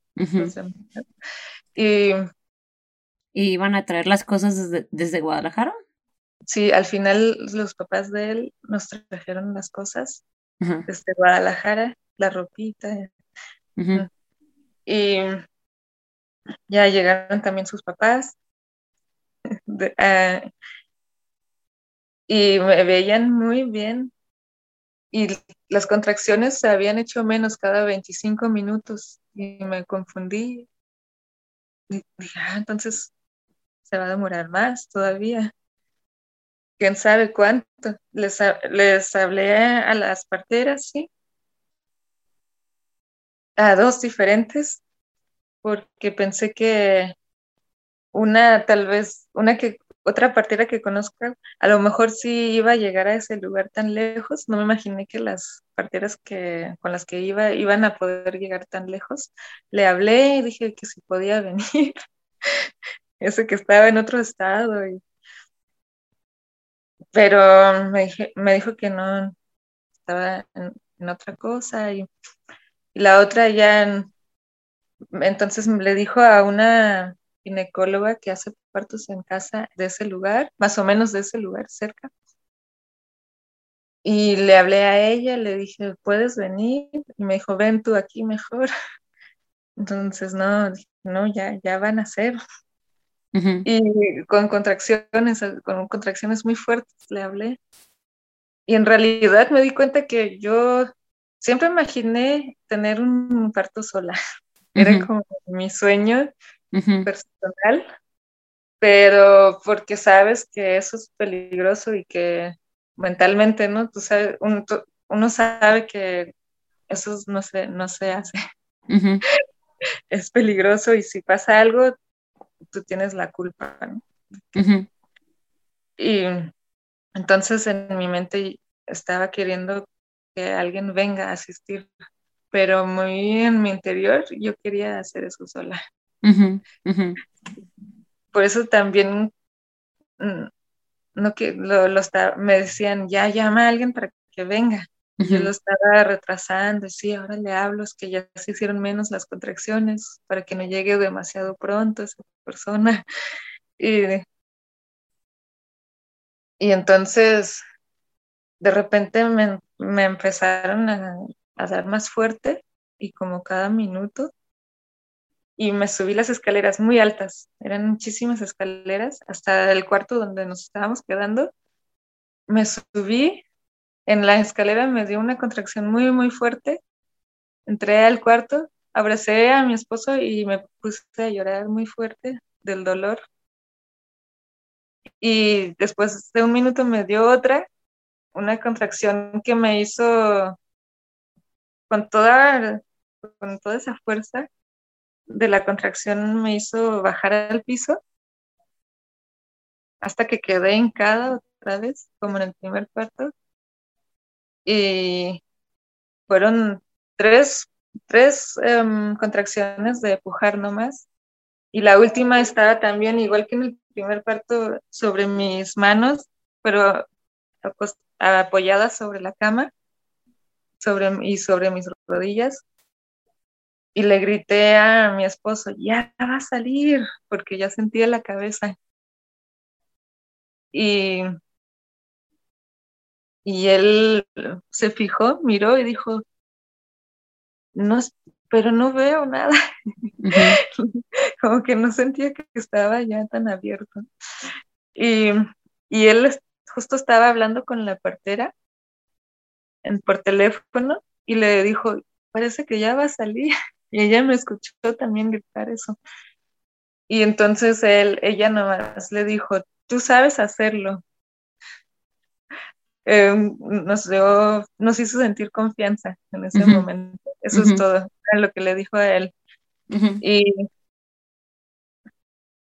Y, iban a traer las cosas desde, desde Guadalajara? Sí, al final los papás de él nos trajeron las cosas desde Guadalajara la ropita. Y ya llegaron también sus papás. Ah, y me veían muy bien. Y las contracciones se habían hecho menos cada 25 minutos y me confundí. Dije, ah, entonces se va a demorar más todavía. ¿Quién sabe cuánto? Les, les hablé a las parteras, sí, a dos diferentes, porque pensé que una, tal vez, una que, otra partera que conozca, a lo mejor sí iba a llegar a ese lugar tan lejos. No me imaginé que las parteras que, con las que iba iban a poder llegar tan lejos. Le hablé y dije que si podía venir. Ese que estaba en otro estado. Y... Pero me, me dijo que no, estaba en, en otra cosa y y la otra ya, entonces le dijo a una ginecóloga que hace partos en casa de ese lugar, más o menos de ese lugar, cerca. Y le hablé a ella, le dije, ¿puedes venir? Y me dijo, ven tú aquí mejor. Entonces, no, no, ya, ya van a ser. Y con contracciones, con contracciones muy fuertes le hablé. Y en realidad me di cuenta que yo siempre imaginé tener un parto sola. Era como mi sueño personal, pero porque sabes que eso es peligroso y que mentalmente, ¿no? Tú sabes, uno, sabe que eso no se, no se hace. es peligroso y si pasa algo, tú tienes la culpa. ¿no? Y entonces en mi mente estaba queriendo que alguien venga a asistir, pero muy en mi interior yo quería hacer eso sola. Por eso también mm, no que lo, me decían, ya llama a alguien para que venga. Yo lo estaba retrasando, sí, ahora le hablo, es que ya se hicieron menos las contracciones para que no llegue demasiado pronto esa persona. Y, y entonces, de repente me, empezaron a, a, dar más fuerte y como cada minuto, y me subí las escaleras muy altas, eran muchísimas escaleras, hasta el cuarto donde nos estábamos quedando. Me subí en la escalera me dio una contracción muy, muy fuerte. Entré al cuarto, abracé a mi esposo y me puse a llorar muy fuerte del dolor. Y después de un minuto me dio otra, una contracción que me hizo con toda, con toda esa fuerza de la contracción me hizo bajar al piso hasta que quedé hincada otra vez, como en el primer cuarto, y fueron tres, tres em, contracciones de pujar nomás. Y la última estaba también, igual que en el primer parto, sobre mis manos, pero apoyada sobre la cama sobre, y sobre mis rodillas. Y le grité a mi esposo, ya va a salir, porque ya sentía la cabeza. Y y él se fijó, miró y dijo, no, pero no veo nada. Como que no sentía que estaba ya tan abierto. Y, él justo estaba hablando con la partera en, por teléfono y le dijo, parece que ya va a salir. Y ella me escuchó también gritar eso. Y entonces él, ella nomás le dijo, tú sabes hacerlo, Em, nos dio, nos hizo sentir confianza en ese momento. Eso es todo, lo que le dijo a él. y,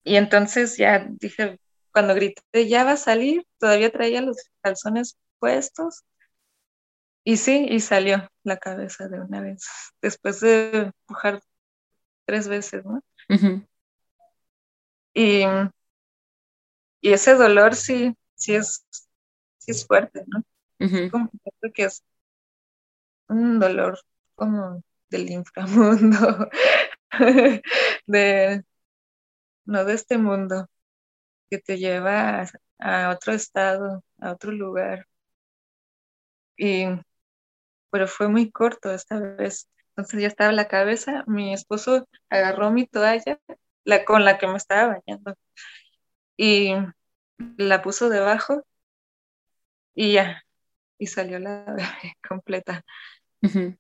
y entonces ya dije, cuando grité, ya va a salir, todavía traía los calzones puestos. Y sí, y salió la cabeza de una vez, después de empujar tres veces, ¿no? y, y ese dolor sí, sí es es fuerte, ¿no? Como que es un dolor como del inframundo, de, no de este mundo, que te lleva a, otro estado, a otro lugar. Y, pero fue muy corto esta vez. Entonces ya estaba la cabeza, mi esposo agarró mi toalla, la con la que me estaba bañando, y la puso debajo y ya, y salió la bebé completa.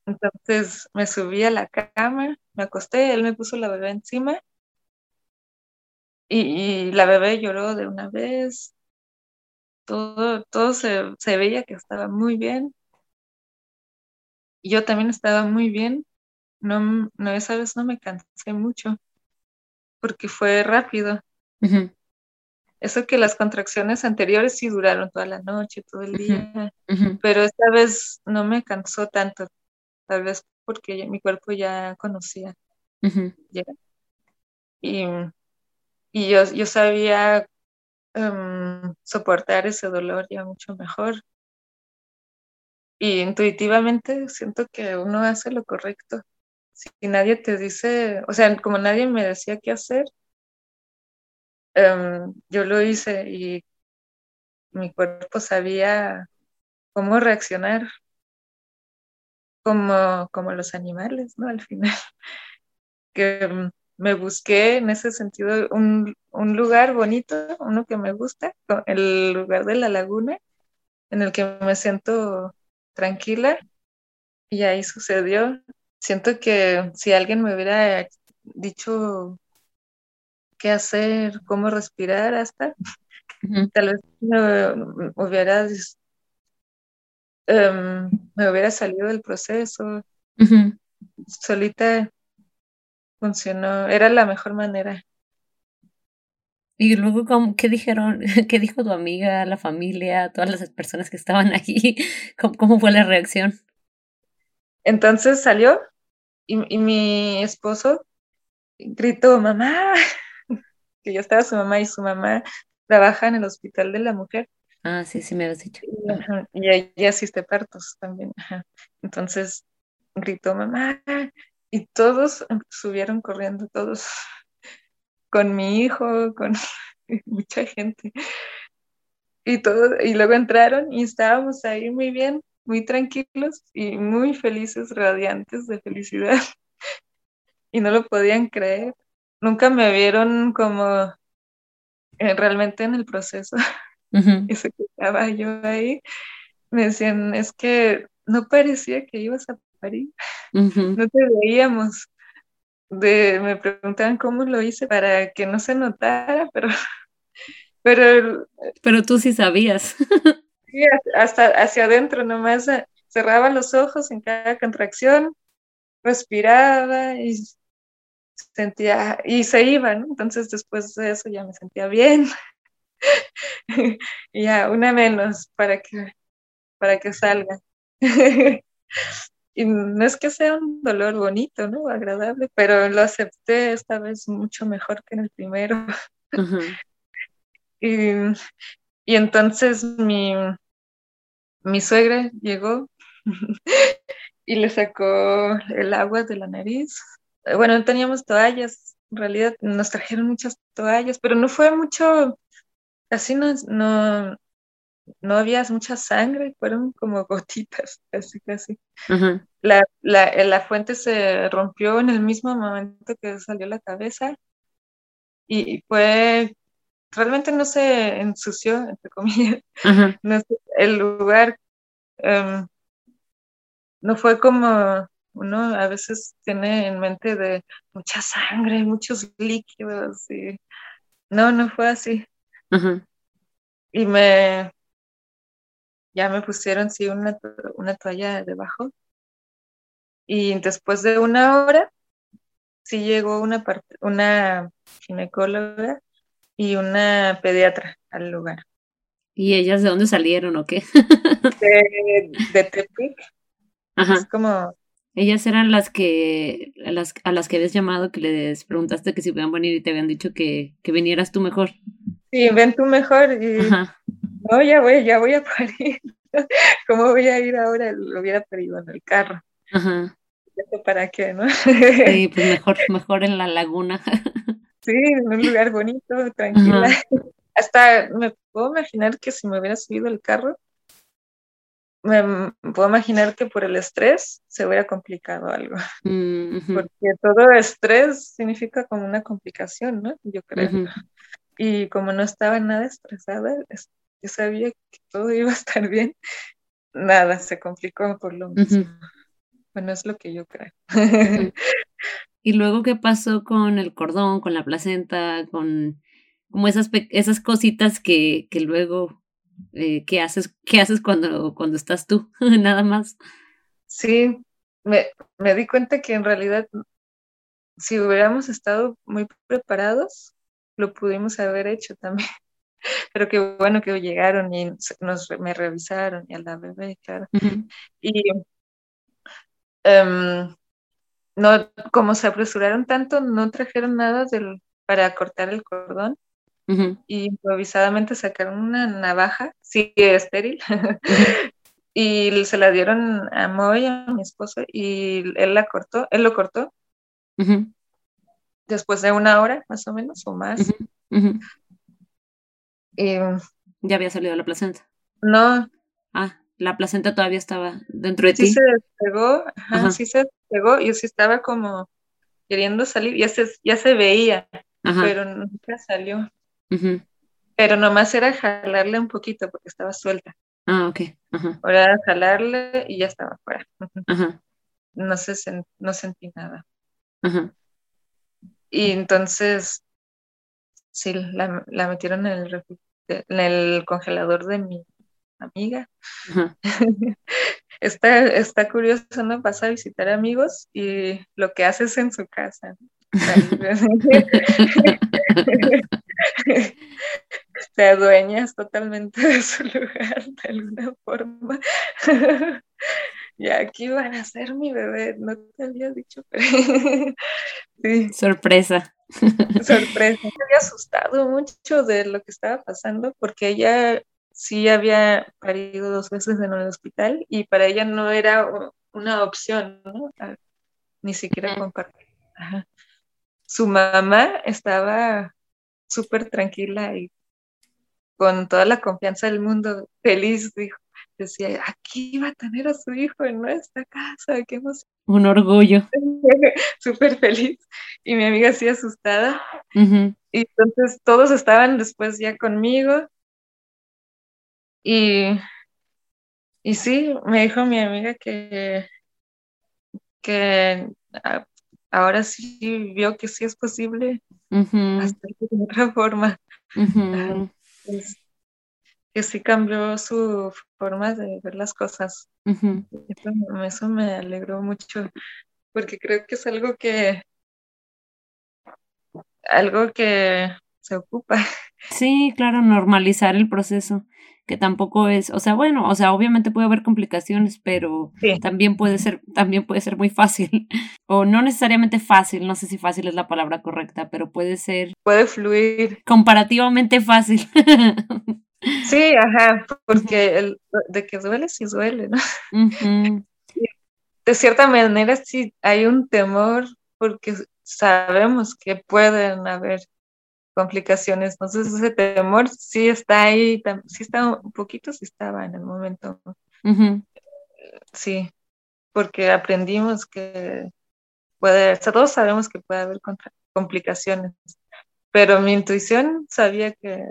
Entonces me subí a la cama, me acosté, él me puso la bebé encima y, la bebé lloró de una vez. Todo, todo se, veía que estaba muy bien. Yo también estaba muy bien. No, no, esa vez no me cansé mucho porque fue rápido. Eso que las contracciones anteriores sí duraron toda la noche, todo el día, pero esta vez no me cansó tanto, tal vez porque mi cuerpo ya conocía. Y, y yo, yo sabía em, soportar ese dolor ya mucho mejor. Y intuitivamente siento que uno hace lo correcto. Si nadie te dice, o sea, como nadie me decía qué hacer, Em, yo lo hice y mi cuerpo sabía cómo reaccionar como, como los animales, ¿no? Al final, que em, me busqué en ese sentido un, un, lugar bonito, uno que me gusta, el lugar de la laguna, en el que me siento tranquila y ahí sucedió. Siento que si alguien me hubiera dicho qué hacer, cómo respirar hasta. Tal vez me, hubiera, em, me hubiera salido del proceso solita funcionó, era la mejor manera. Y luego, ¿qué dijeron? ¿Qué dijo tu amiga, la familia, todas las personas que estaban ahí? ¿Cómo, fue la reacción? Entonces salió y, y mi esposo gritó, mamá, que ya estaba su mamá y su mamá trabaja en el hospital de la mujer. Ah, sí, sí me habías dicho. Y, ella asiste partos también. Entonces gritó mamá y todos subieron corriendo, todos con mi hijo, con mucha gente. Y todo, y luego entraron y estábamos ahí muy bien, muy tranquilos y muy felices, radiantes de felicidad. Y no lo podían creer. Nunca me vieron como eh, realmente en el proceso. Y se quedaba yo ahí. Me decían, es que no parecía que ibas a parir. No te veíamos de, me preguntaban cómo lo hice para que no se notara, pero, pero, pero tú sí sabías. Sí, hasta hacia adentro nomás eh, cerraba los ojos en cada contracción, respiraba y sentía, y se iba, ¿no? Entonces después de eso ya me sentía bien. y ya, una menos para que, para que salga. Y no es que sea un dolor bonito, ¿no? Agradable, pero lo acepté esta vez mucho mejor que en el primero. y, y, entonces mi, mi suegra llegó y le sacó el agua de la nariz. Bueno, no teníamos toallas, en realidad nos trajeron muchas toallas, pero no fue mucho, así no, no, no había mucha sangre, fueron como gotitas, casi, casi. la, la, la, fuente se rompió en el mismo momento que salió la cabeza y fue, realmente no se ensució, entre comillas, el lugar um, no fue como uno a veces tiene en mente de mucha sangre, muchos líquidos y no, no fue así. Y me, ya me pusieron sí una, una toalla debajo y después de una hora sí llegó una parte, una ginecóloga y una pediatra al lugar. ¿Y ellas de dónde salieron o qué? de, de Tepic. Ajá. Es como ellas eran las que a las, a las que habías llamado, que les preguntaste que si podían venir y te habían dicho que, que vinieras tú mejor. Sí, ven tú mejor. Y no, ya voy, ya voy a parir. ¿Cómo voy a ir ahora? Lo hubiera pedido en el carro. Ajá. ¿Para qué, no? sí, pues mejor, mejor en la laguna. sí, en un lugar bonito, tranquila. Hasta me puedo imaginar que si me hubiera subido el carro, me puedo imaginar que por el estrés se hubiera complicado algo. Mm, Porque todo estrés significa como una complicación, ¿no? Yo creo. Y como no estaba nada estresada, yo sabía que todo iba a estar bien. Nada, se complicó por lo mismo. Bueno, es lo que yo creo. ¿Y luego qué pasó con el cordón, con la placenta, con como esas, esas cositas que, que luego eh, ¿qué haces, qué haces cuando, cuando estás tú? Nada más. Sí, me, me di cuenta que en realidad si hubiéramos estado muy preparados, lo pudimos haber hecho también. Pero qué bueno que llegaron y nos, me revisaron y a la bebé, claro. Y um, no, como se apresuraron tanto, no trajeron nada del, para cortar el cordón. Y improvisadamente sacaron una navaja, sí, estéril, y se la dieron a Moy, a mi esposo, y él la cortó, él lo cortó. Después de una hora, más o menos, o más. Ya había salido la placenta. No. Ah, la placenta todavía estaba dentro de ti. Sí se despegó, sí se despegó, y sí estaba como queriendo salir, ya se, ya se veía, pero nunca salió. Pero nomás era jalarle un poquito porque estaba suelta. Ah, ok. Era jalarle y ya estaba fuera. No, se no sentí nada. Y entonces, sí, la, metieron en el, en el congelador de mi amiga. está, está curioso, ¿no? Vas a visitar amigos y lo que haces en su casa. te adueñas totalmente de su lugar de alguna forma. Y aquí van a ser mi bebé, no te había dicho, pero sí. Sorpresa. Sorpresa. Me había asustado mucho de lo que estaba pasando porque ella sí había parido dos veces en el hospital y para ella no era una opción, ¿no? Ni siquiera compartir. Su mamá estaba súper tranquila y con toda la confianza del mundo, feliz, dijo, decía, aquí va a tener a su hijo en nuestra casa, qué emoción. Un orgullo. Súper feliz. Y mi amiga así asustada. Y entonces todos estaban después ya conmigo. Y, y sí, me dijo mi amiga que, que ahora sí vio que sí es posible hasta de otra forma que sí cambió su forma de ver las cosas. eso, me alegró mucho, porque creo que es algo que, algo que se ocupa. Sí, claro, normalizar el proceso, que tampoco es, o sea, bueno, o sea, obviamente puede haber complicaciones, pero también puede ser, también puede ser muy fácil, o no necesariamente fácil, no sé si fácil es la palabra correcta, pero puede ser. Puede fluir. Comparativamente fácil. Sí, ajá, porque el, de que duele, sí duele, ¿no? De cierta manera sí hay un temor porque sabemos que pueden haber complicaciones, entonces ese temor sí está ahí, sí está un poquito, sí estaba en el momento. Sí, porque aprendimos que puede, todos sabemos que puede haber complicaciones, pero mi intuición sabía que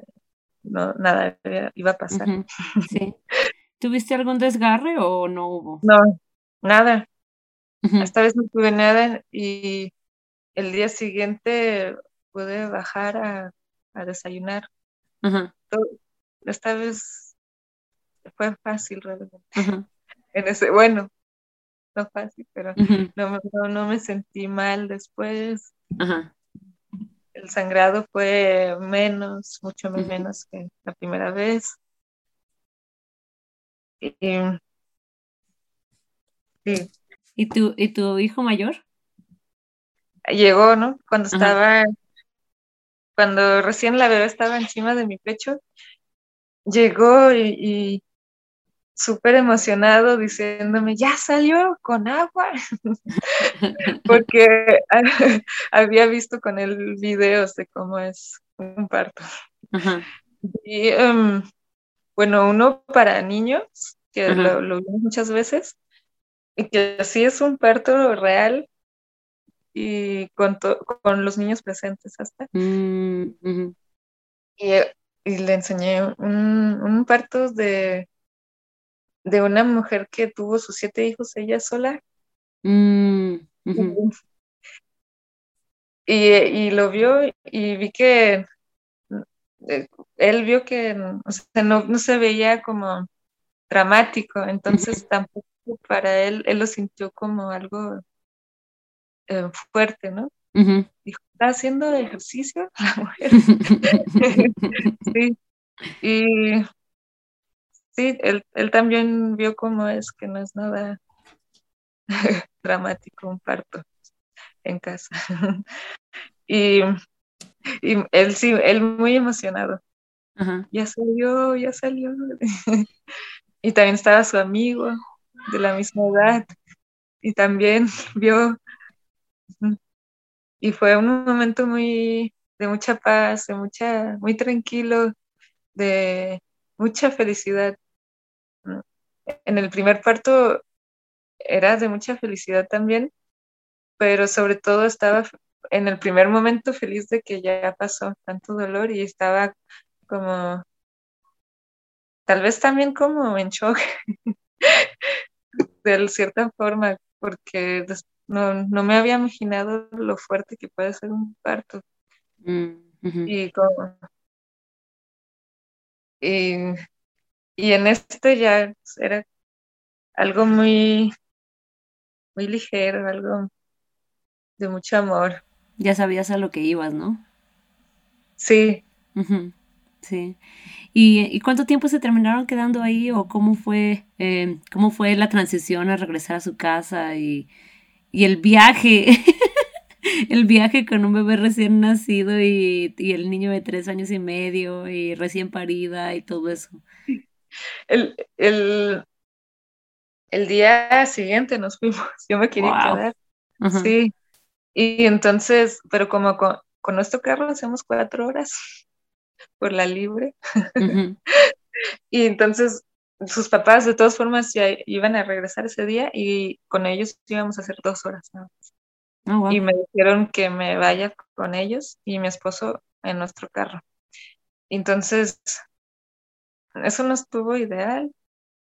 no, nada iba a pasar. Sí. ¿Tuviste algún desgarre o no hubo? No, nada. Esta vez no tuve nada y el día siguiente pude bajar a, a desayunar. Esta vez fue fácil realmente. En ese, bueno, no fácil, pero no, no, no, me sentí mal después. Ajá el sangrado fue menos, mucho menos que la primera vez. Y, ¿Y, tu, ¿Y tu hijo mayor? Llegó, ¿no? Cuando estaba, cuando recién la bebé estaba encima de mi pecho, llegó y súper emocionado diciéndome, ya salió con agua, porque había visto con él videos de cómo es un parto. Y em, bueno, uno para niños, que lo, lo vimos muchas veces, y que sí es un parto real y con, con los niños presentes hasta. Mm, y, y, le enseñé un, un parto de de una mujer que tuvo sus siete hijos ella sola. Mm, y, lo vio y vi que eh, él vio que no, se veía como dramático, entonces tampoco para él, él lo sintió como algo eh, fuerte, ¿no? Dijo, ¿está haciendo ejercicio la mujer? sí. Y sí, él, también vio cómo es que no es nada dramático un parto en casa. y, él sí, él muy emocionado. Ya salió, ya salió. y también estaba su amigo de la misma edad y también vio. Y fue un momento muy de mucha paz, de mucha, muy tranquilo, de mucha felicidad en el primer parto era de mucha felicidad también, pero sobre todo estaba en el primer momento feliz de que ya pasó tanto dolor y estaba como, tal vez también como en shock, de cierta forma, porque no, me había imaginado lo fuerte que puede ser un parto. Mm, y como, y y en esto ya era algo muy, muy ligero, algo de mucho amor. Ya sabías a lo que ibas, ¿no? Sí. Sí. ¿Y, cuánto tiempo se terminaron quedando ahí o cómo fue, eh, cómo fue la transición a regresar a su casa y, y el viaje? el viaje con un bebé recién nacido y, y, el niño de tres años y medio y recién parida y todo eso. El, el, el día siguiente nos fuimos, yo me quería quedar. Sí. Y entonces, pero como con, nuestro carro hacemos cuatro horas por la libre. y entonces sus papás de todas formas ya iban a regresar ese día y con ellos íbamos a hacer dos horas. Oh, y me dijeron que me vaya con ellos y mi esposo en nuestro carro. Entonces, eso no estuvo ideal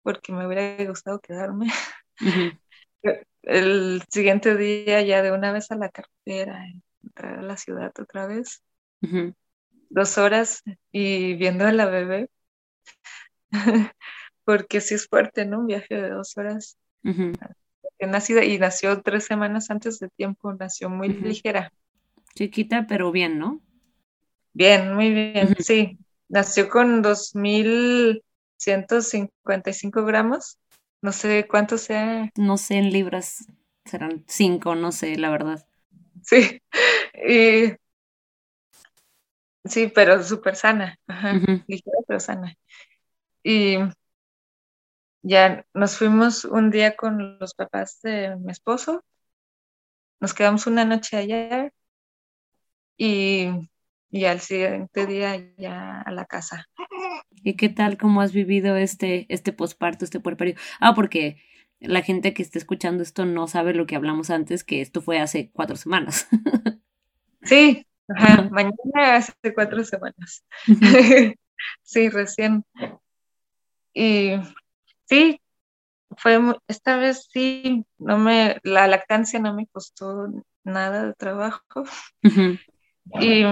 porque me hubiera gustado quedarme. El siguiente día ya de una vez a la carretera, entrar a la ciudad otra vez, dos horas y viendo a la bebé, porque sí es fuerte, ¿no? Un viaje de dos horas. Nacida, y nació tres semanas antes de tiempo, nació muy ligera. Chiquita, pero bien, ¿no? Bien, muy bien, sí. Nació con dos mil 155 gramos. No sé cuánto sea. No sé en libras, serán 5, no sé, la verdad. Sí, y, sí, pero súper sana, Ajá. ligera pero sana. Y ya nos fuimos un día con los papás de mi esposo, nos quedamos una noche allá y, y al siguiente día ya a la casa. ¿Y qué tal, cómo has vivido este, este posparto, este puerperio? Ah, porque la gente que esté escuchando esto no sabe lo que hablamos antes, que esto fue hace cuatro semanas. Sí, mañana hace cuatro semanas. sí, recién. Y sí, fue esta vez sí, no me, la lactancia no me costó nada de trabajo. Y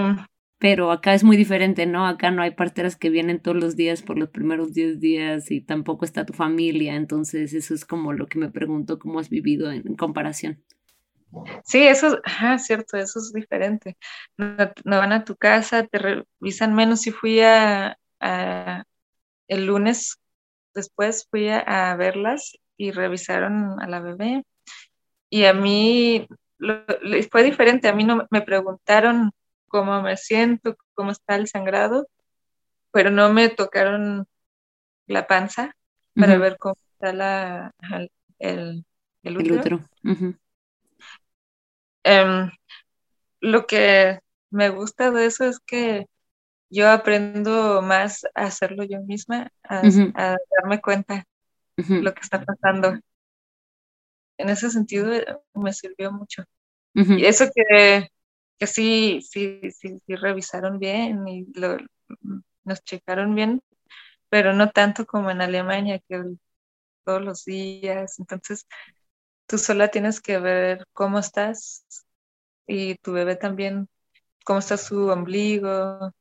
pero acá es muy diferente, ¿no? Acá no hay parteras que vienen todos los días por los primeros 10 días y tampoco está tu familia, entonces eso es como lo que me pregunto, ¿cómo has vivido en, comparación? Sí, eso, es cierto, eso es diferente. No, van a tu casa, te revisan menos. Si fui a, el lunes después fui a, verlas y revisaron a la bebé. Y a mí fue diferente, a mí no me preguntaron cómo me siento, cómo está el sangrado, pero no me tocaron la panza para ver cómo está la, el, el, útero. Em, lo que me gusta de eso es que yo aprendo más a hacerlo yo misma, a, darme cuenta de lo que está pasando. En ese sentido me sirvió mucho. Y eso que que sí, sí, sí, sí revisaron bien y lo, nos checaron bien, pero no tanto como en Alemania, que todos los días. Entonces, tú sola tienes que ver cómo estás y tu bebé también, cómo está su ombligo.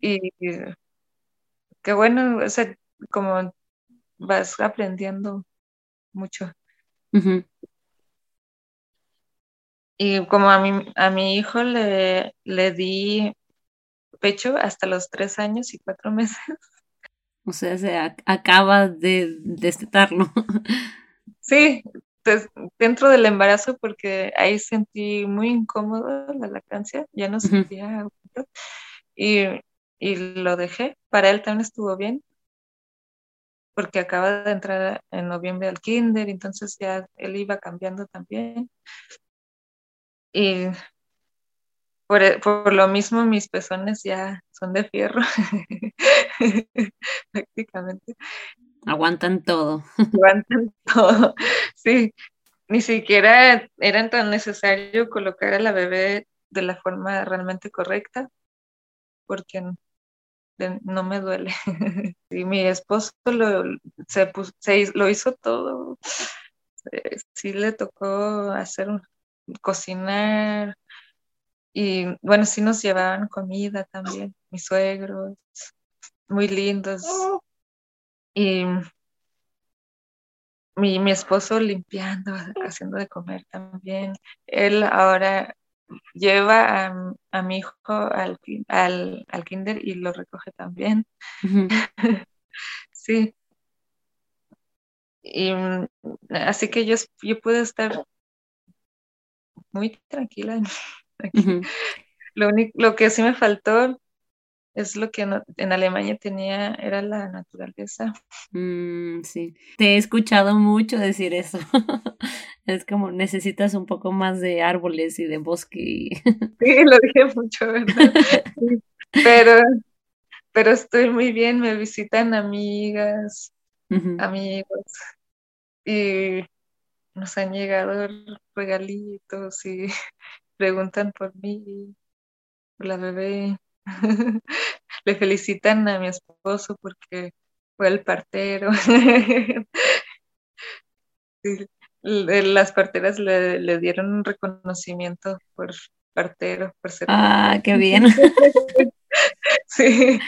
Y qué bueno, o sea, como vas aprendiendo mucho. Y como a mi, a mi hijo le, le di pecho hasta los tres años y cuatro meses. O sea, se acaba de destetarlo. Sí, dentro del embarazo, porque ahí sentí muy incómodo la lactancia, ya no sentía y, y lo dejé. Para él también estuvo bien, porque acaba de entrar en noviembre al kinder, entonces ya él iba cambiando también. Y por, por, lo mismo mis pezones ya son de fierro, prácticamente. Aguantan todo. Aguantan todo, sí. Ni siquiera era tan necesario colocar a la bebé de la forma realmente correcta, porque no me duele. Y mi esposo lo, se, se, lo hizo todo. Sí le tocó hacer un, cocinar. Y bueno, sí nos llevaban comida también, mis suegros, muy lindos. Y mi, mi esposo limpiando, haciendo de comer también. Él ahora lleva a, mi hijo al, al, al, kinder y lo recoge también. sí. Y, mm, así que yo, yo puedo estar muy tranquila. Lo, único, lo que sí me faltó es lo que en Alemania tenía, era la naturaleza. Mm, sí, te he escuchado mucho decir eso. es como necesitas un poco más de árboles y de bosque. sí, lo dije mucho, ¿verdad? pero, pero estoy muy bien, me visitan amigas, amigos, y nos han llegado regalitos y preguntan por mí, por la bebé. le felicitan a mi esposo porque fue el partero. Las parteras le, dieron un reconocimiento por partero, por ser Ah, qué bien. sí.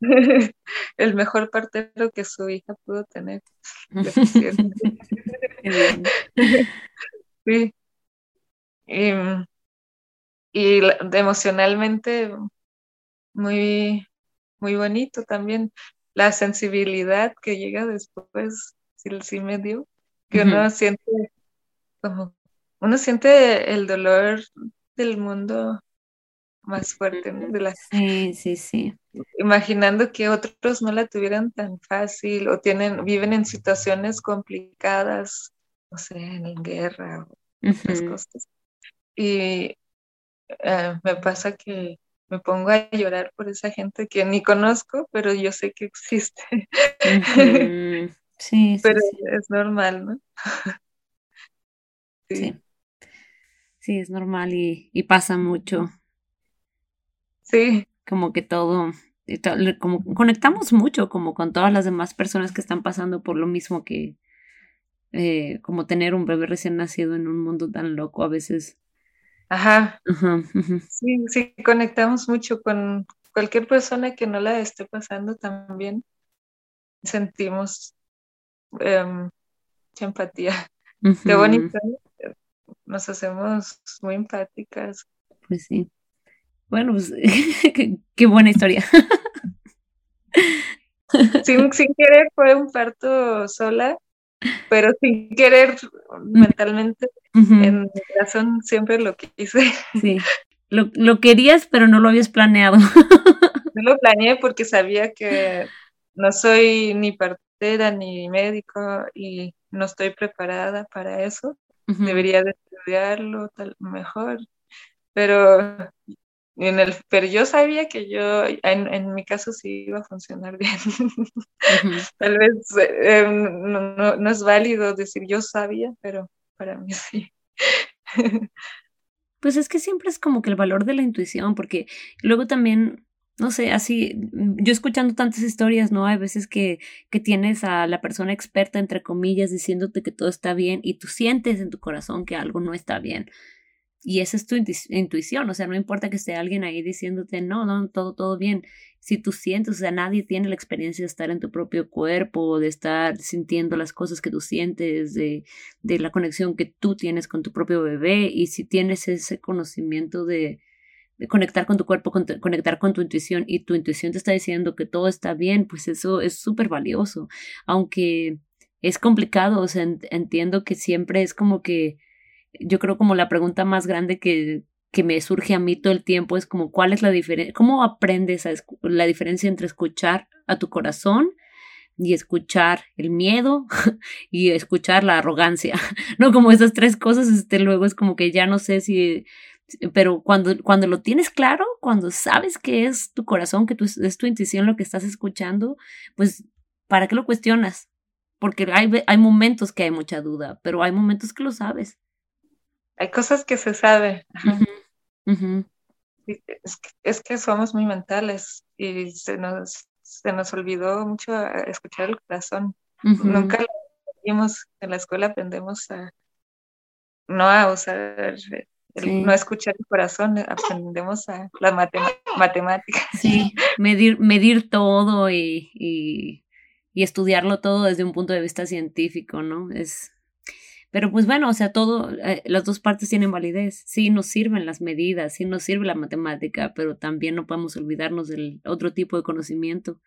El mejor partero que su hija pudo tener. sí. Y, y emocionalmente muy, muy bonito también. La sensibilidad que llega después, sí, sí me dio, que uno siente como, uno siente el dolor del mundo más fuerte, De la... Sí, sí, sí. Imaginando que otros no la tuvieran tan fácil o tienen, viven en situaciones complicadas, no sé, en guerra o otras cosas. Y eh, me pasa que me pongo a llorar por esa gente que ni conozco, pero yo sé que existe. Sí, sí, pero es normal, ¿no? sí. sí. es normal y, pasa mucho. Sí. Como que todo, como conectamos mucho como con todas las demás personas que están pasando por lo mismo que eh, como tener un bebé recién nacido en un mundo tan loco a veces Ajá. Sí, sí, conectamos mucho con cualquier persona que no la esté pasando también. Sentimos em, empatía. Qué bonito. Nos hacemos muy empáticas. Pues sí. Bueno, pues qué, buena historia. sin, sin querer fue un parto sola pero sin querer mentalmente, en mi corazón siempre lo quise. Sí, lo, lo querías, pero no lo habías planeado. No lo planeé porque sabía que no soy ni partera ni médico y no estoy preparada para eso. Debería de estudiarlo tal mejor, pero en el, pero yo sabía que yo, en, mi caso sí iba a funcionar bien. Tal vez eh, no, no, es válido decir yo sabía, pero para mí sí. pues es que siempre es como que el valor de la intuición, porque luego también, no sé, así, yo escuchando tantas historias, ¿no? Hay veces que, que tienes a la persona experta, entre comillas, diciéndote que todo está bien y tú sientes en tu corazón que algo no está bien. Y esa es tu intuición, o sea, no importa que esté alguien ahí diciéndote, no, no, todo, todo bien. Si tú sientes, o sea, nadie tiene la experiencia de estar en tu propio cuerpo, de estar sintiendo las cosas que tú sientes, de, de la conexión que tú tienes con tu propio bebé. Y si tienes ese conocimiento de, de conectar con tu cuerpo, conectar con tu intuición y tu intuición te está diciendo que todo está bien, pues eso es súper valioso. Aunque es complicado, o sea, entiendo que siempre es como que yo creo como la pregunta más grande que, que me surge a mí todo el tiempo es como cuál es la diferencia, cómo aprendes a la diferencia entre escuchar a tu corazón y escuchar el miedo y escuchar la arrogancia, ¿no? Como esas tres cosas, este, luego es como que ya no sé si, pero cuando, cuando lo tienes claro, cuando sabes que es tu corazón, que es tu intuición lo que estás escuchando, pues, ¿para qué lo cuestionas? Porque hay, hay momentos que hay mucha duda, pero hay momentos que lo sabes. Hay cosas que se sabe. Es, que, somos muy mentales y se nos, se nos olvidó mucho escuchar el corazón. Nunca lo vimos en la escuela, aprendemos a no a usar, no a escuchar el corazón, aprendemos a las matemáticas. Sí, medir, medir todo y, y estudiarlo todo desde un punto de vista científico, ¿no? Es, pero pues bueno, o sea, todo, eh, las dos partes tienen validez. Sí nos sirven las medidas, sí nos sirve la matemática, pero también no podemos olvidarnos del otro tipo de conocimiento.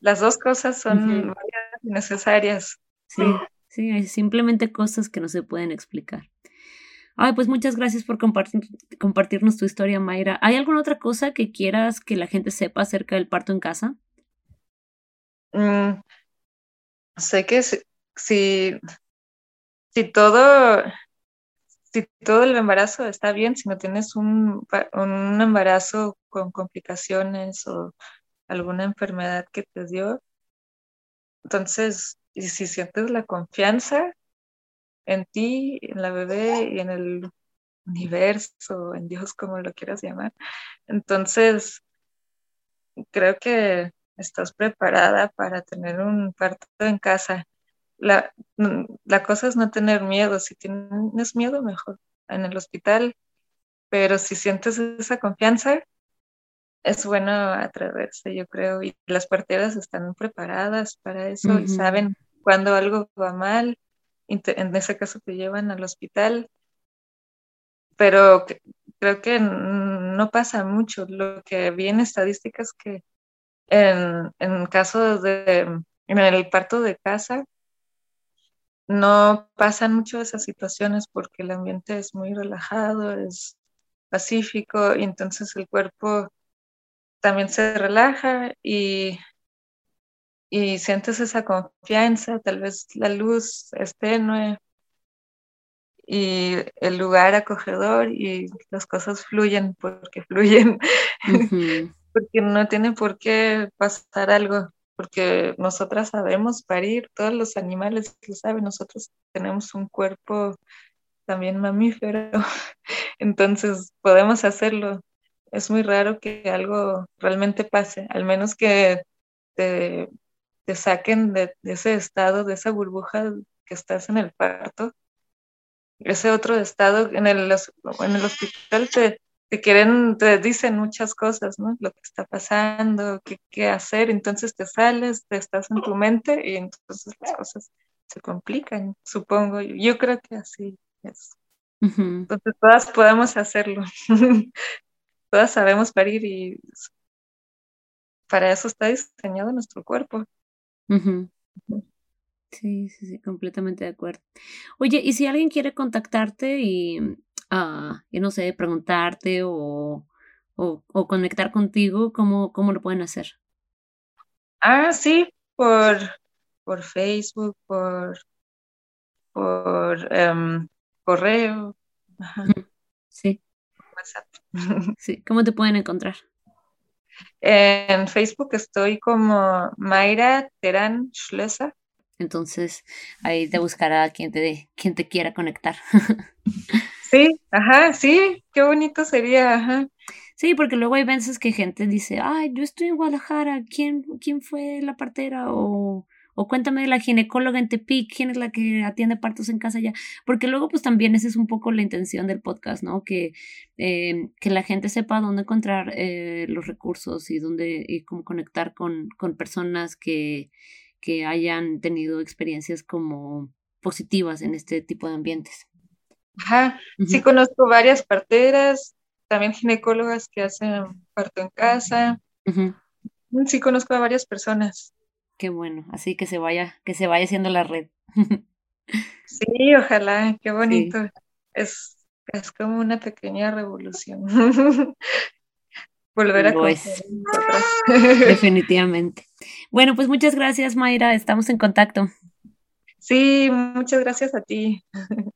Las dos cosas son necesarias. Sí, sí, hay simplemente cosas que no se pueden explicar. Ay, pues muchas gracias por compartir, compartirnos tu historia, Mayra. ¿Hay alguna otra cosa que quieras que la gente sepa acerca del parto en casa? Mm, sé que si, si, todo, si todo el embarazo está bien, si no tienes un, un embarazo con complicaciones o alguna enfermedad que te dio, entonces, y si sientes la confianza, en ti, en la bebé y en el universo, en Dios, como lo quieras llamar. Entonces, creo que estás preparada para tener un parto en casa. La, la cosa es no tener miedo. Si tienes miedo, mejor en el hospital. Pero si sientes esa confianza, es bueno atreverse, yo creo. Y las parteras están preparadas para eso y saben cuando algo va mal en ese caso te llevan al hospital, pero creo que no pasa mucho. Lo que vi en estadísticas que en, en casos de, en el parto de casa, no pasan mucho esas situaciones porque el ambiente es muy relajado, es pacífico y entonces el cuerpo también se relaja y y sientes esa confianza, tal vez la luz es tenue y el lugar acogedor y las cosas fluyen porque fluyen, porque no tiene por qué pasar algo, porque nosotras sabemos parir, todos los animales lo saben, nosotros tenemos un cuerpo también mamífero, entonces podemos hacerlo. Es muy raro que algo realmente pase, al menos que te te saquen de, ese estado, de esa burbuja que estás en el parto, ese otro estado, en el, en el hospital te, te quieren, te dicen muchas cosas, ¿no? Lo que está pasando, qué, qué hacer, entonces te sales, te estás en tu mente y entonces las cosas se complican, supongo. Yo creo que así es. Entonces todas podemos hacerlo. todas sabemos parir y para eso está diseñado nuestro cuerpo. Sí, sí, sí, completamente de acuerdo. Oye, ¿y si alguien quiere contactarte y, ah, no sé, preguntarte o, o, conectar contigo, ¿cómo, ¿cómo lo pueden hacer? Ah, sí, por, por Facebook, por, por em, correo. Sí. WhatsApp. Sí, ¿cómo te pueden encontrar? En Facebook estoy como Mayra Terán Schlösser. Entonces ahí te buscará quien te, quien te quiera conectar. Sí, ajá, sí, qué bonito sería, ajá. Sí, porque luego hay veces que gente dice, ay, yo estoy en Guadalajara, ¿quién, quién fue la partera? O o cuéntame de la ginecóloga en Tepic, quién es la que atiende partos en casa ya, porque luego pues también esa es un poco la intención del podcast, ¿no? Que, eh, que la gente sepa dónde encontrar eh, los recursos y dónde y cómo conectar con, con personas que, que hayan tenido experiencias como positivas en este tipo de ambientes. Ajá, sí conozco varias parteras, también ginecólogas que hacen parto en casa. Sí conozco a varias personas. Qué bueno, así que se vaya, que se vaya haciendo la red. Sí, ojalá, qué bonito. Es, es como una pequeña revolución. Volver a Definitivamente. Bueno, pues muchas gracias, Mayra. Estamos en contacto. Sí, muchas gracias a ti.